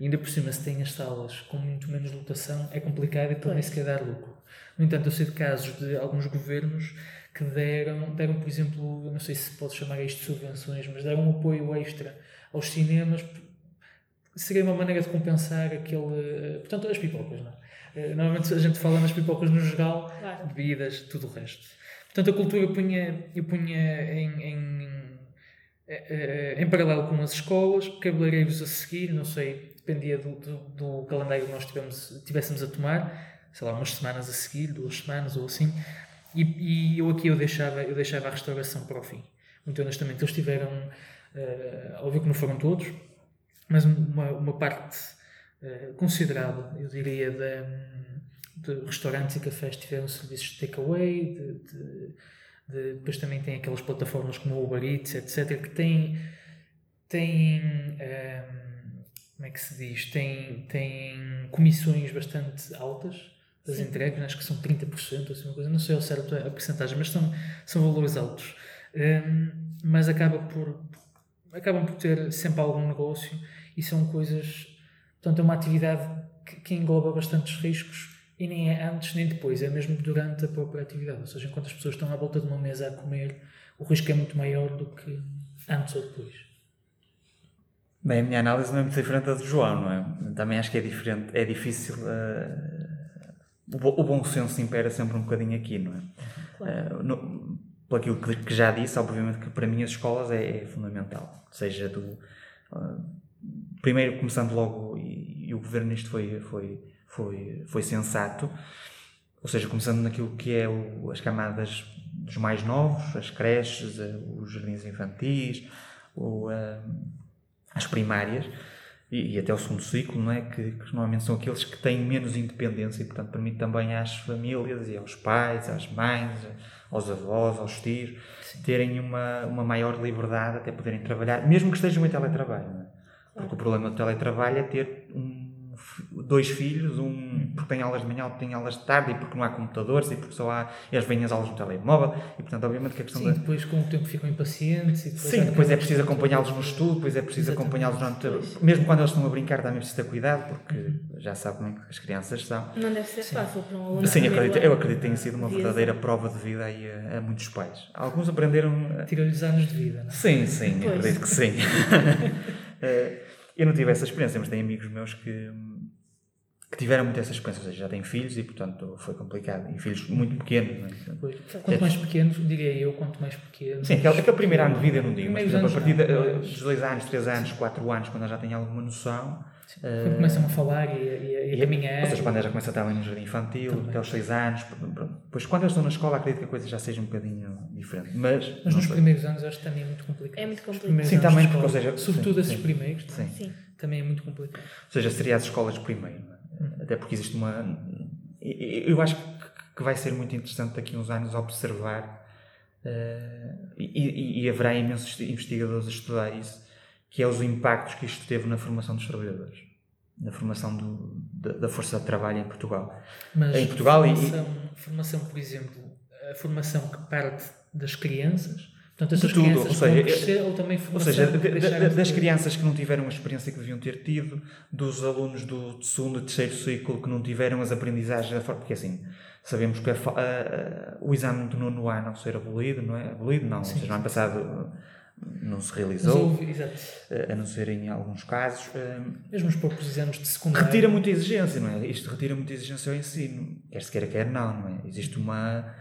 Speaker 3: E ainda por cima, se tem as salas com muito menos lotação, é complicado e pode nem sequer dar lucro. No entanto, eu sei de casos de alguns governos que deram, deram por exemplo, eu não sei se pode chamar isto de subvenções, mas deram um apoio extra aos cinemas. Seria uma maneira de compensar aquele. Portanto, as pipocas, não é? Normalmente a gente fala nas pipocas no geral, claro. bebidas, tudo o resto. Portanto, a cultura eu punha, eu punha em, em, em, paralelo com as escolas, cabeleireiros a seguir, não sei, dependia do, do, do calendário que nós tivemos, tivéssemos a tomar, sei lá, umas semanas a seguir, duas semanas ou assim, e, e eu aqui eu deixava, eu deixava a restauração para o fim. Muito honestamente, eles tiveram, uh, óbvio que não foram todos, mas uma, uma parte uh, considerável, eu diria, de, de restaurantes e cafés tiveram serviços de takeaway, de, de, de, depois também tem aquelas plataformas como o Uber Eats, etc., que têm, têm um, como é que se diz, tem, tem comissões bastante altas das Sim. entregas, acho que são 30%, assim, uma coisa, não sei ao certo a porcentagem, mas são, são valores altos. Um, mas acaba por, acabam por ter sempre algum negócio e são coisas, portanto é uma atividade que, que engloba bastantes riscos e nem é antes nem depois, é mesmo durante a própria atividade. Ou seja, enquanto as pessoas estão à volta de uma mesa a comer, o risco é muito maior do que antes ou depois.
Speaker 2: Bem, a minha análise não é muito diferente da do João, não é? Também acho que é diferente, é difícil. Uh, o, o, bom senso impera sempre um bocadinho aqui, não é? Claro. Uh, no, por aquilo que, que, já disse, obviamente que para mim as escolas é, é fundamental. Seja do. Uh, primeiro, começando logo, e, e, o governo nisto foi, foi, foi, foi sensato, ou seja, começando naquilo que é o, as camadas dos mais novos, as creches, os jardins infantis, o às primárias e, e, até o segundo ciclo, não é? Que, que, normalmente são aqueles que têm menos independência e, portanto, permite também às famílias e aos pais, às mães, aos avós, aos tios, Sim. terem uma, uma maior liberdade até poderem trabalhar, mesmo que estejam em teletrabalho, é? Porque o problema do teletrabalho é ter dois filhos, um porque tem aulas de manhã, outro tem aulas de tarde, e porque não há computadores, e porque só há, e as vêm as aulas no telemóvel, e portanto, obviamente que a questão
Speaker 3: Sim,
Speaker 2: da...
Speaker 3: depois com o tempo ficam impacientes e depois
Speaker 2: Sim, depois é preciso acompanhá-los no estudo, depois é preciso acompanhá-los durante. Mesmo quando eles estão a brincar, também é preciso ter cuidado, porque já sabe como é que as crianças são.
Speaker 1: Não deve ser fácil para um aluno.
Speaker 2: Sim,
Speaker 1: primeiro
Speaker 2: acredito, eu
Speaker 1: ano.
Speaker 2: acredito que tenha sido uma verdadeira prova de vida aí a, a muitos pais. Alguns aprenderam. a-
Speaker 3: Tira-lhes anos de vida, não é?
Speaker 2: Sim, sim,
Speaker 1: Pois.
Speaker 2: acredito que sim. [LAUGHS] Eh, eu não tive essa experiência, mas tenho amigos meus que, que tiveram muito essa experiência, ou seja, já têm filhos e, portanto, foi complicado. E filhos muito pequenos, é?
Speaker 3: Pois. Quanto mais pequenos, diria eu, quanto mais pequenos.
Speaker 2: Sim, aquele, aquele primeiro ano de vida eu não digo, mas por exemplo, a partir de,
Speaker 3: não, mas-
Speaker 2: dos dois anos, três anos, quatro anos, quando já têm alguma noção. eh,
Speaker 3: Quando começam a falar e, a- e a- e a caminhar.
Speaker 2: Ou seja, quando eles já começam a estar ali no jardim infantil,
Speaker 3: Também.
Speaker 2: até aos seis anos. Depois, quando eles estão na escola, acredito que a coisa já seja um bocadinho diferente. Mas,
Speaker 3: Mas nos
Speaker 2: sei.
Speaker 3: primeiros anos acho que também é muito complicado.
Speaker 1: É muito
Speaker 3: Os
Speaker 1: complicado.
Speaker 2: Sim, também,
Speaker 3: de
Speaker 2: porque, ou seja,
Speaker 3: sobretudo
Speaker 2: sim,
Speaker 3: esses
Speaker 2: sim.
Speaker 3: primeiros,
Speaker 2: Sim.
Speaker 1: Sim.
Speaker 3: também é muito complicado.
Speaker 2: Ou seja, seria as escolas primeiro. não é? Até porque existe uma. e- e- Eu acho que- vai ser muito interessante daqui a uns anos observar, eh, e, e- e haverá imensos investigadores a estudar isso, que é os impactos que isto teve na formação dos trabalhadores, na formação do- da, da força de trabalho em Portugal.
Speaker 3: Mas
Speaker 2: Em Portugal e-
Speaker 3: formação, formação, por exemplo, a formação que parte das crianças, portanto, essas
Speaker 2: tudo,
Speaker 3: crianças
Speaker 2: ou seja, é-
Speaker 3: crescer, ou também
Speaker 2: Ou seja, das crianças que não tiveram a experiência que deviam ter tido, dos alunos do segundo e terceiro ciclo que não tiveram as aprendizagens da forma. Porque assim, sabemos que a a- o exame do nono ano ao ser abolido, não é? Abolido, não. ou seja, no ano passado não se realizou,
Speaker 3: exato,
Speaker 2: eh, a não ser em alguns casos. eh,
Speaker 3: mesmo os poucos exames de secundário.
Speaker 2: Retira muita exigência, não é? Isto retira muita exigência ao ensino. Quer se queira, quer não, não é? Existe uma.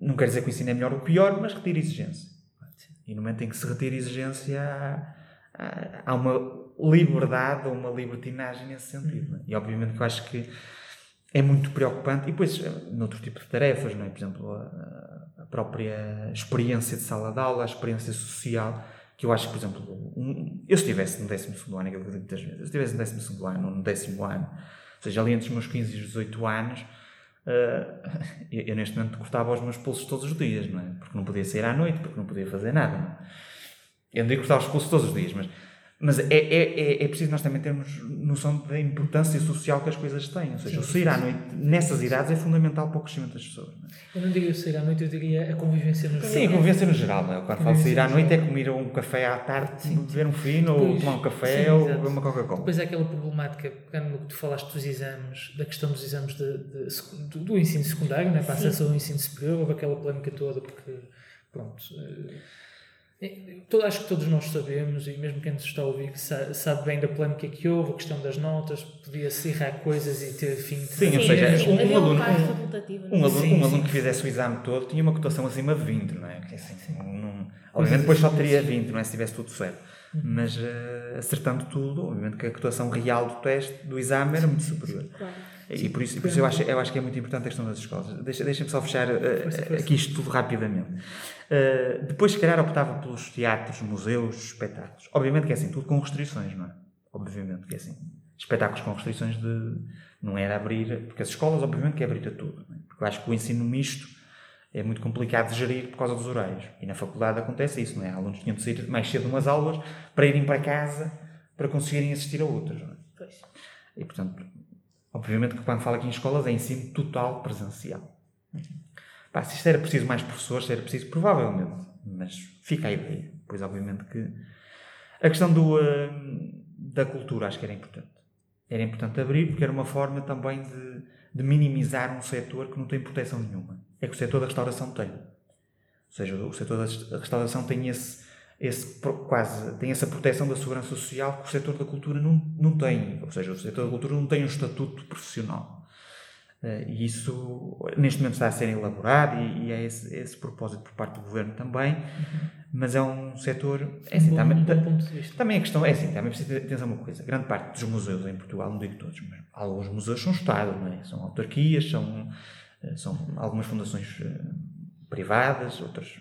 Speaker 2: Não quer dizer que o ensino é melhor ou pior, mas retira exigência. E no momento em que se retira exigência, há, uma liberdade ou uma libertinagem nesse sentido. é? E obviamente que eu acho que é muito preocupante. E depois, noutro tipo de tarefas, não é? Por exemplo, a, própria experiência de sala de aula, a experiência social, que eu acho que, por exemplo, um- eu se estivesse no 12 ano, aquilo que eu digo muitas vezes, eu se estivesse no 12 ano ou no décimo ano, ou seja, ali entre os meus 15 e os 18 anos, eh, [LAUGHS] eu, eu neste momento cortava os meus pulsos todos os dias, não é? Porque não podia sair à noite, porque não podia fazer nada, não é? Eu não digo cortar os pulsos todos os dias, mas, mas é, é, é, é preciso nós também termos noção da importância social que as coisas têm. Ou seja, o sair à noite nessas idades é fundamental para o crescimento das pessoas. Não é?
Speaker 3: Eu não diria sair à noite, eu diria a convivência no
Speaker 2: Sim, a convivência no geral. Não é? Quando falo de sair à noite é
Speaker 3: geral.
Speaker 2: comer um café à tarde, beber um fino, ou
Speaker 3: Depois,
Speaker 2: tomar um café,
Speaker 3: sim,
Speaker 2: ou beber uma Coca-Cola.
Speaker 3: Depois há aquela problemática, pegando no que tu falaste dos exames, da questão dos exames de, de secu- do, ensino secundário, né? para acesso ao ensino superior, houve aquela polémica toda, porque, pronto, eh, todo, acho que todos nós sabemos, e mesmo quem nos está a ouvir, que sa- sabe bem da polémica que houve, a questão das notas, podia-se errar coisas e ter fim de
Speaker 2: Sim, ou seja, um-
Speaker 1: havia
Speaker 2: aluno- um- Um
Speaker 1: é?
Speaker 2: aluno,
Speaker 3: Sim,
Speaker 2: um aluno que fizesse o exame todo tinha uma cotação acima de 20, não é? Que, assim, não, obviamente depois só teria 20, não é? Se tivesse tudo certo. Mas eh, acertando tudo, obviamente que a cotação real do teste, do exame, era muito superior.
Speaker 1: Claro.
Speaker 2: E por isso, por isso eu, acho, eu acho que é muito importante a questão das escolas. Deixa- Deixem-me só fechar eh, aqui isto tudo rapidamente. Eh, depois, se calhar, optava pelos teatros, museus, espetáculos. Obviamente que é assim, tudo com restrições, não é? Obviamente que é assim. Espetáculos com restrições de. Não era abrir. Porque as escolas, obviamente, que é abrir a tudo. é? Porque eu acho que o ensino misto é muito complicado de gerir por causa dos horários. E na faculdade acontece isso, não é? Alunos tinham de sair mais cedo de umas aulas para irem para casa para conseguirem assistir a outras, não é?
Speaker 1: Pois.
Speaker 2: E, portanto, obviamente que quando falo aqui em escolas é ensino total presencial. Pá, se isto era preciso mais professores, se era preciso, provavelmente. Mas fica a ideia. Pois, obviamente que... A questão do, hum, da cultura acho que era importante. Era importante abrir porque era uma forma também de, de minimizar um setor que não tem proteção nenhuma. É que o setor da restauração tem. Ou seja, o setor da restauração tem esse, esse quase tem essa proteção da segurança social que o setor da cultura não, não tem. Ou seja, o setor da cultura não tem um estatuto profissional. Eh, E isso, neste momento, está a ser elaborado e, e é esse, esse propósito por parte do governo também. Mas é um setor. É assim,
Speaker 3: um bom,
Speaker 2: também,
Speaker 3: um
Speaker 2: também a questão é assim, também precisa ter atenção uma coisa. Grande parte dos museus em Portugal, não digo todos, mas alguns museus são Estado, não é? São autarquias, são, eh, são algumas fundações eh, privadas, outras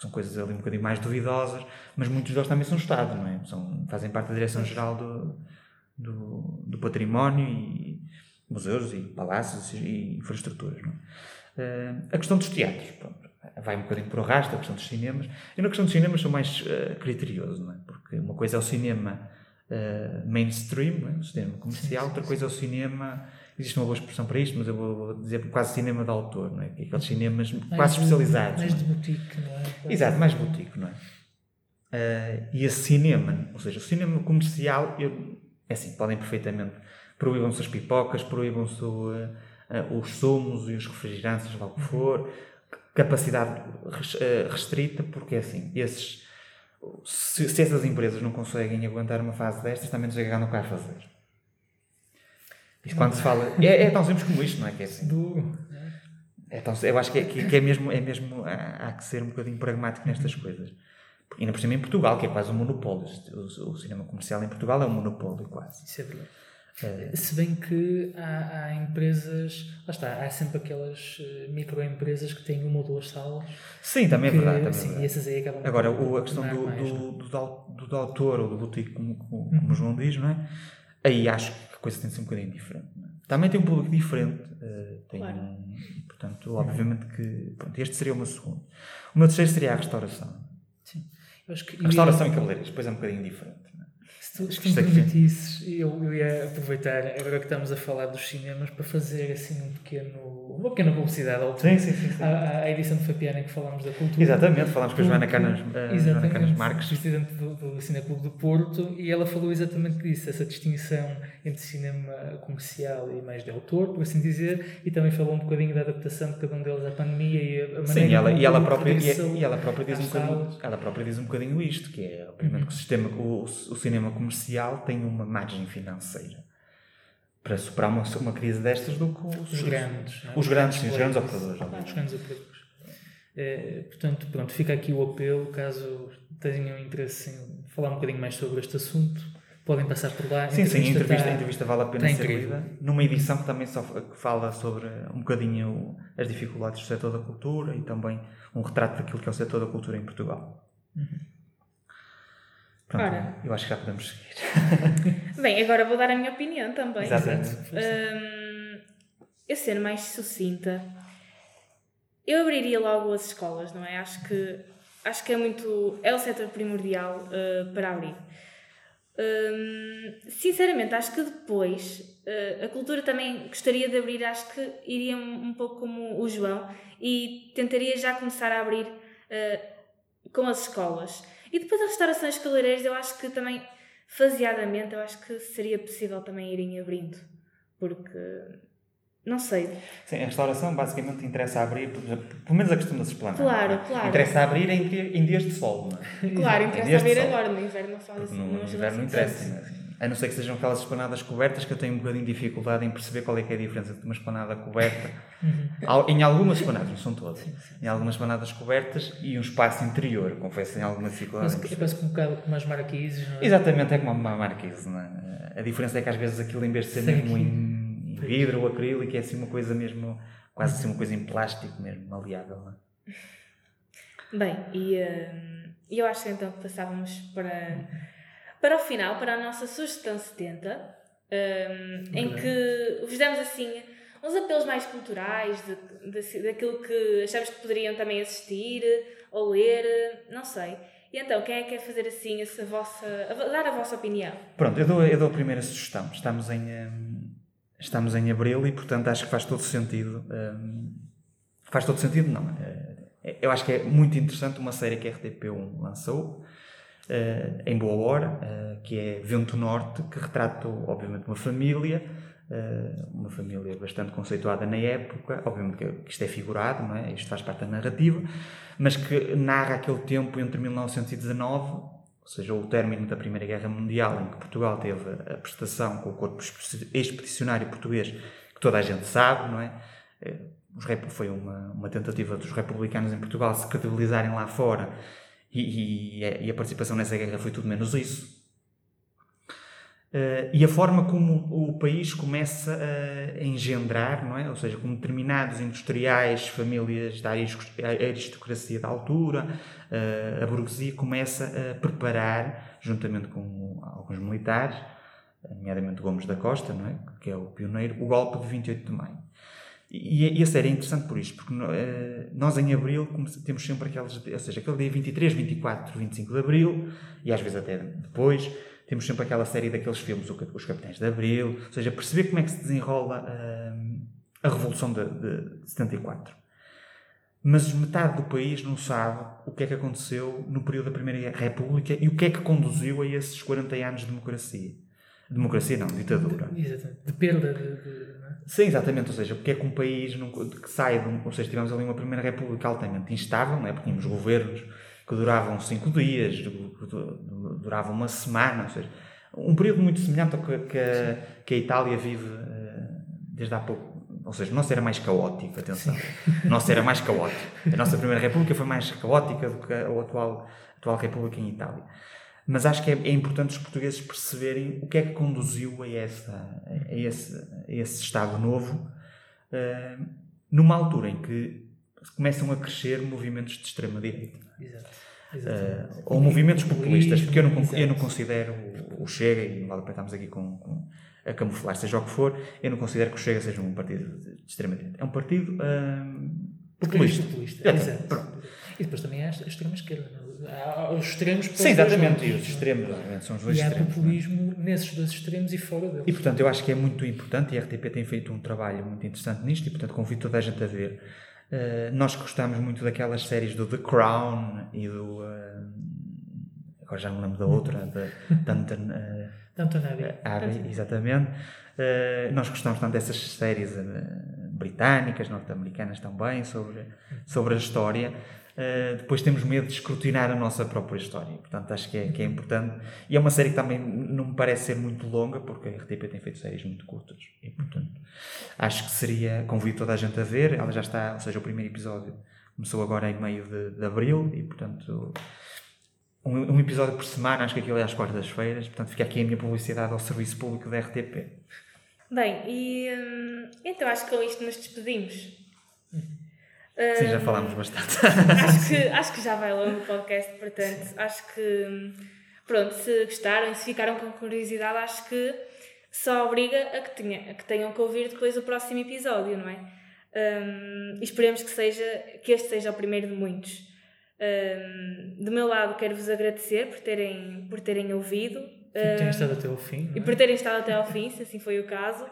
Speaker 2: são coisas ali um bocadinho mais duvidosas, mas muitos deles também são Estado, não é? São, fazem parte da Direção-Geral do, do, do Património e museus e palácios e infraestruturas, não é? Eh, a questão dos teatros, pronto, vai um bocadinho por o rastro, a questão dos cinemas. Eu na questão dos cinemas sou mais eh, criterioso, não é? Porque uma coisa é o cinema uh, mainstream, é? o cinema comercial, outra coisa é o cinema. Existe uma boa expressão para isto, mas eu vou, vou dizer quase cinema de autor, não é? Aqueles cinemas mais quase de, especializados.
Speaker 3: Mais de boutique, não é?
Speaker 2: Exato, mais boutique, não é? Uh, e esse cinema, ou seja, o cinema comercial, eu, é assim, podem perfeitamente. Proíbam-se as pipocas, proíbam-se uh, uh, os sumos e os refrigerantes, lá o que for, capacidade restrita, porque é assim, esses se, se, essas empresas não conseguem aguentar uma fase destas, também não sei o que não quer fazer. Isto quando se fala. É, é, tão simples como isto, não é? Que é assim.
Speaker 3: Duro.
Speaker 2: É tão, eu acho que é, que, é mesmo. É mesmo há, há, que ser um bocadinho pragmático nestas coisas. E ainda por cima em Portugal, que é quase um monopólio. O, o cinema comercial em Portugal é um monopólio, quase.
Speaker 3: Isso é verdade. É. Se bem que há, há, empresas, lá está, há sempre aquelas uh, microempresas que têm uma ou duas salas.
Speaker 2: Sim, também é verdade. Também sim, é
Speaker 3: verdade. essas aí acabam
Speaker 2: Agora, o, a questão do, mais, do, do, do, do, autor ou do boutique, como, como, como uhum. o João diz, não é? Aí acho que coisa tem de ser um bocadinho diferente. É? Também tem um público diferente, uh, tem claro. um, portanto, obviamente que. Pronto, este seria o meu segundo. O meu terceiro seria a restauração.
Speaker 3: Sim.
Speaker 2: Eu acho que a restauração e cabeleireiros, depois é um bocadinho diferente
Speaker 3: se tu me permitisses, eu, eu ia aproveitar, agora que estamos a falar dos cinemas, para fazer assim um pequeno, uma pequena publicidade ao
Speaker 2: sim, sim, sim, sim.
Speaker 3: À, à edição de Fapiana em que falamos da cultura.
Speaker 2: Exatamente, falámos com a Joana Canas, uh, Joana Canas Marques.
Speaker 3: Presidente do, do Cineclube do Porto, e ela falou exatamente disso, essa distinção entre cinema comercial e mais de autor, por assim dizer, e também falou um bocadinho da adaptação de cada um deles à pandemia e a, maneira
Speaker 2: Sim, ela, e ela, própria, e, e ela própria diz um bocadinho, ela própria diz um bocadinho isto, que é, obviamente, uhum. que o sistema, o, o cinema comercial tem uma margem financeira para superar uma, uma crise destas do que os,
Speaker 3: os grandes.
Speaker 2: Os, é? grandes, sim, os grandes operadores.
Speaker 3: Os grandes operadores. É, portanto, pronto, fica aqui o apelo, caso tenham interesse em falar um bocadinho mais sobre este assunto, podem passar por lá.
Speaker 2: Sim, sim, a entrevista, está, a entrevista vale a pena ser lida. Numa edição que também só fala sobre um bocadinho as dificuldades do setor da cultura e também um retrato daquilo que é o setor da cultura em Portugal. Uhum. Pronto, Ora. eu acho que já podemos seguir. [LAUGHS]
Speaker 1: Bem, agora vou dar a minha opinião também.
Speaker 2: Exatamente.
Speaker 1: Um, eu sendo mais sucinta, eu abriria logo as escolas, não é? Acho que, acho que é muito. é o setor primordial uh, para abrir. Um, sinceramente, acho que depois uh, a cultura também gostaria de abrir, acho que iria um, um pouco como o João e tentaria já começar a abrir uh, com as escolas e depois as restaurações cabeleireiras, eu acho que também, faseadamente, eu acho que seria possível também irem abrindo. Porque, não sei.
Speaker 2: Sim, a restauração basicamente interessa abrir, pelo menos a questão das esplanadas.
Speaker 1: Claro, claro.
Speaker 2: Interessa abrir em, em dias de sol, não
Speaker 1: é? Claro, interessa abrir agora, no inverno não faz assim.
Speaker 2: No, no inverno não interessa, é? A não ser que sejam aquelas esplanadas cobertas que eu tenho um bocadinho de dificuldade em perceber qual é que é a diferença de uma esplanada coberta. Uhum. Em algumas esplanadas, não são todas. Em algumas esplanadas cobertas e um espaço interior, confesso, em alguma dificuldade.
Speaker 3: Mas parece um bocado como as marquises, não é?
Speaker 2: Exatamente, é como uma marquise, não é? A diferença é que às vezes aquilo, em vez de ser Sim. mesmo em, em vidro ou acrílico, é assim uma coisa mesmo, quase assim uma coisa em plástico mesmo, maleável, não é?
Speaker 1: Bem, e uh, eu acho que então passávamos para para o final, para a nossa sugestão 70, um, em que vos demos assim uns apelos mais culturais, de, de, daquilo que achamos que poderiam também assistir ou ler, não sei. E então, quem é que quer fazer assim essa vossa. dar a vossa opinião?
Speaker 2: Pronto, eu dou, eu dou a primeira sugestão. Estamos em, um, estamos em abril e, portanto, acho que faz todo sentido. Um, faz todo sentido, não. É, eu acho que é muito interessante uma série que a RTP1 lançou, uh, em boa hora, uh, que é Vento Norte, que retrata, obviamente, uma família, uh, uma família bastante conceituada na época, obviamente que isto é figurado, não é? isto faz parte da narrativa, mas que narra aquele tempo entre 1919, ou seja, o término da Primeira Guerra Mundial, em que Portugal teve a prestação com o corpo expedicionário português, que toda a gente sabe, não é? Foi uma, uma tentativa dos republicanos em Portugal se credibilizarem lá fora e, e, e, a participação nessa guerra foi tudo menos isso. Uh, e a forma como o país começa a engendrar, não é? ou seja, como determinados industriais, famílias da aristocracia da altura, uh, a burguesia começa a preparar, juntamente com alguns militares, nomeadamente Gomes da Costa, não é? que é o pioneiro, o golpe de 28 de maio. E, e a série é interessante por isto, porque uh, nós em Abril temos sempre aqueles, ou seja, aquele dia 23, 24, 25 de Abril, e às vezes até depois, temos sempre aquela série daqueles filmes, Os Capitães de Abril, ou seja, perceber como é que se desenrola uh, a Revolução de, de 74. Mas metade do país não sabe o que é que aconteceu no período da Primeira República e o que é que conduziu a esses 40 anos de democracia. Democracia não, ditadura.
Speaker 3: Exatamente. De perda de, de
Speaker 2: Sim, exatamente. Ou seja, porque é que um país não, que sai de um, Ou seja, tivemos ali uma Primeira República altamente instável, não é? porque tínhamos governos que duravam cinco dias, duravam uma semana, ou seja, um período muito semelhante ao que, que, a, que a Itália vive uh, desde há pouco. Ou seja, o nosso era mais caótico, atenção. O nosso era mais caótico. A nossa Primeira República foi mais caótica do que a atual, a atual República em Itália. Mas acho que é, é, importante os portugueses perceberem o que é que conduziu a, essa, a, esse, a esse Estado novo, uh, numa altura em que começam a crescer movimentos de extrema-direita. Exato. Uh, ou movimentos populistas, porque eu não, eu não considero o Chega, e não vale para estarmos aqui com, com a camuflar, seja o que for, eu não considero que o Chega seja um partido de extrema-direita. É um partido uh, populista.
Speaker 3: populista. Exato. E depois também há a extrema-esquerda. Há os extremos
Speaker 2: Sim, exatamente. E os extremos, são os dois
Speaker 3: e
Speaker 2: extremos.
Speaker 3: E há populismo é? nesses dois extremos e fora deles.
Speaker 2: E portanto, eu acho que é muito importante, e a RTP tem feito um trabalho muito interessante nisto, e portanto convido toda a gente a ver. Uh, nós gostamos muito daquelas séries do The Crown e do. Uh, agora já não lembro da outra, da Downton. Uh,
Speaker 3: Downton Abbey.
Speaker 2: Abbey, exatamente. Uh, nós gostamos tanto dessas séries britânicas, norte-americanas também, sobre, sobre a história. Uh, depois temos medo de escrutinar a nossa própria história. Portanto, acho que é, que é importante. E é uma série que também não me parece ser muito longa, porque a RTP tem feito séries muito curtas. E, portanto, acho que seria. Convido toda a gente a ver. Ela já está, ou seja, o primeiro episódio começou agora em meio de, de abril, e, portanto. Um, um, episódio por semana, acho que aquilo é às quartas-feiras, portanto fica aqui a minha publicidade ao serviço público da RTP.
Speaker 1: Bem, e hum, então acho que com isto nos despedimos.
Speaker 2: Sim, já falámos bastante.
Speaker 1: acho, que, [LAUGHS] acho que já vai longo o podcast, portanto, Sim. acho que, pronto, se gostaram e se ficaram com curiosidade, acho que só obriga a que, tenha, a que tenham que ouvir depois o próximo episódio, não é? Um, e esperemos que, seja, que este seja o primeiro de muitos. Um, do meu lado, quero-vos agradecer por terem, por terem ouvido.
Speaker 3: E por terem estado até ao fim.
Speaker 1: E é? por terem estado até ao fim, se assim foi o caso.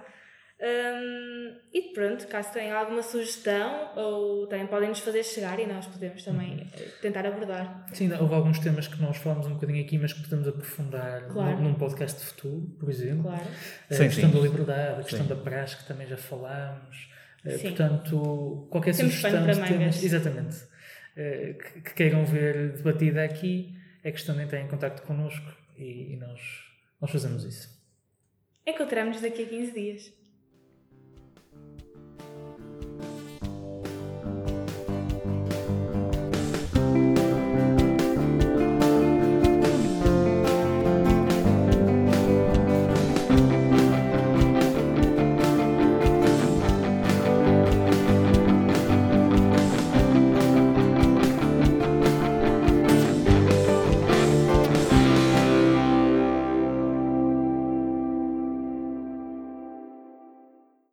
Speaker 1: Um, e pronto, caso tenham alguma sugestão, ou também podem nos fazer chegar e nós podemos também eh, tentar abordar.
Speaker 3: Sim, houve alguns temas que nós falamos um bocadinho aqui, mas que podemos aprofundar claro. num, podcast de futuro, por exemplo. Claro. A sim, questão sim. da liberdade, a questão sim. da praxe, que também já falámos. Eh, sim. Portanto, qualquer Temos sugestão de temas. Exatamente. Eh, que, que, queiram ver debatida aqui, é questão de entrar em contato connosco e, e nós, nós fazemos isso.
Speaker 1: Encontramos-nos daqui a 15 dias.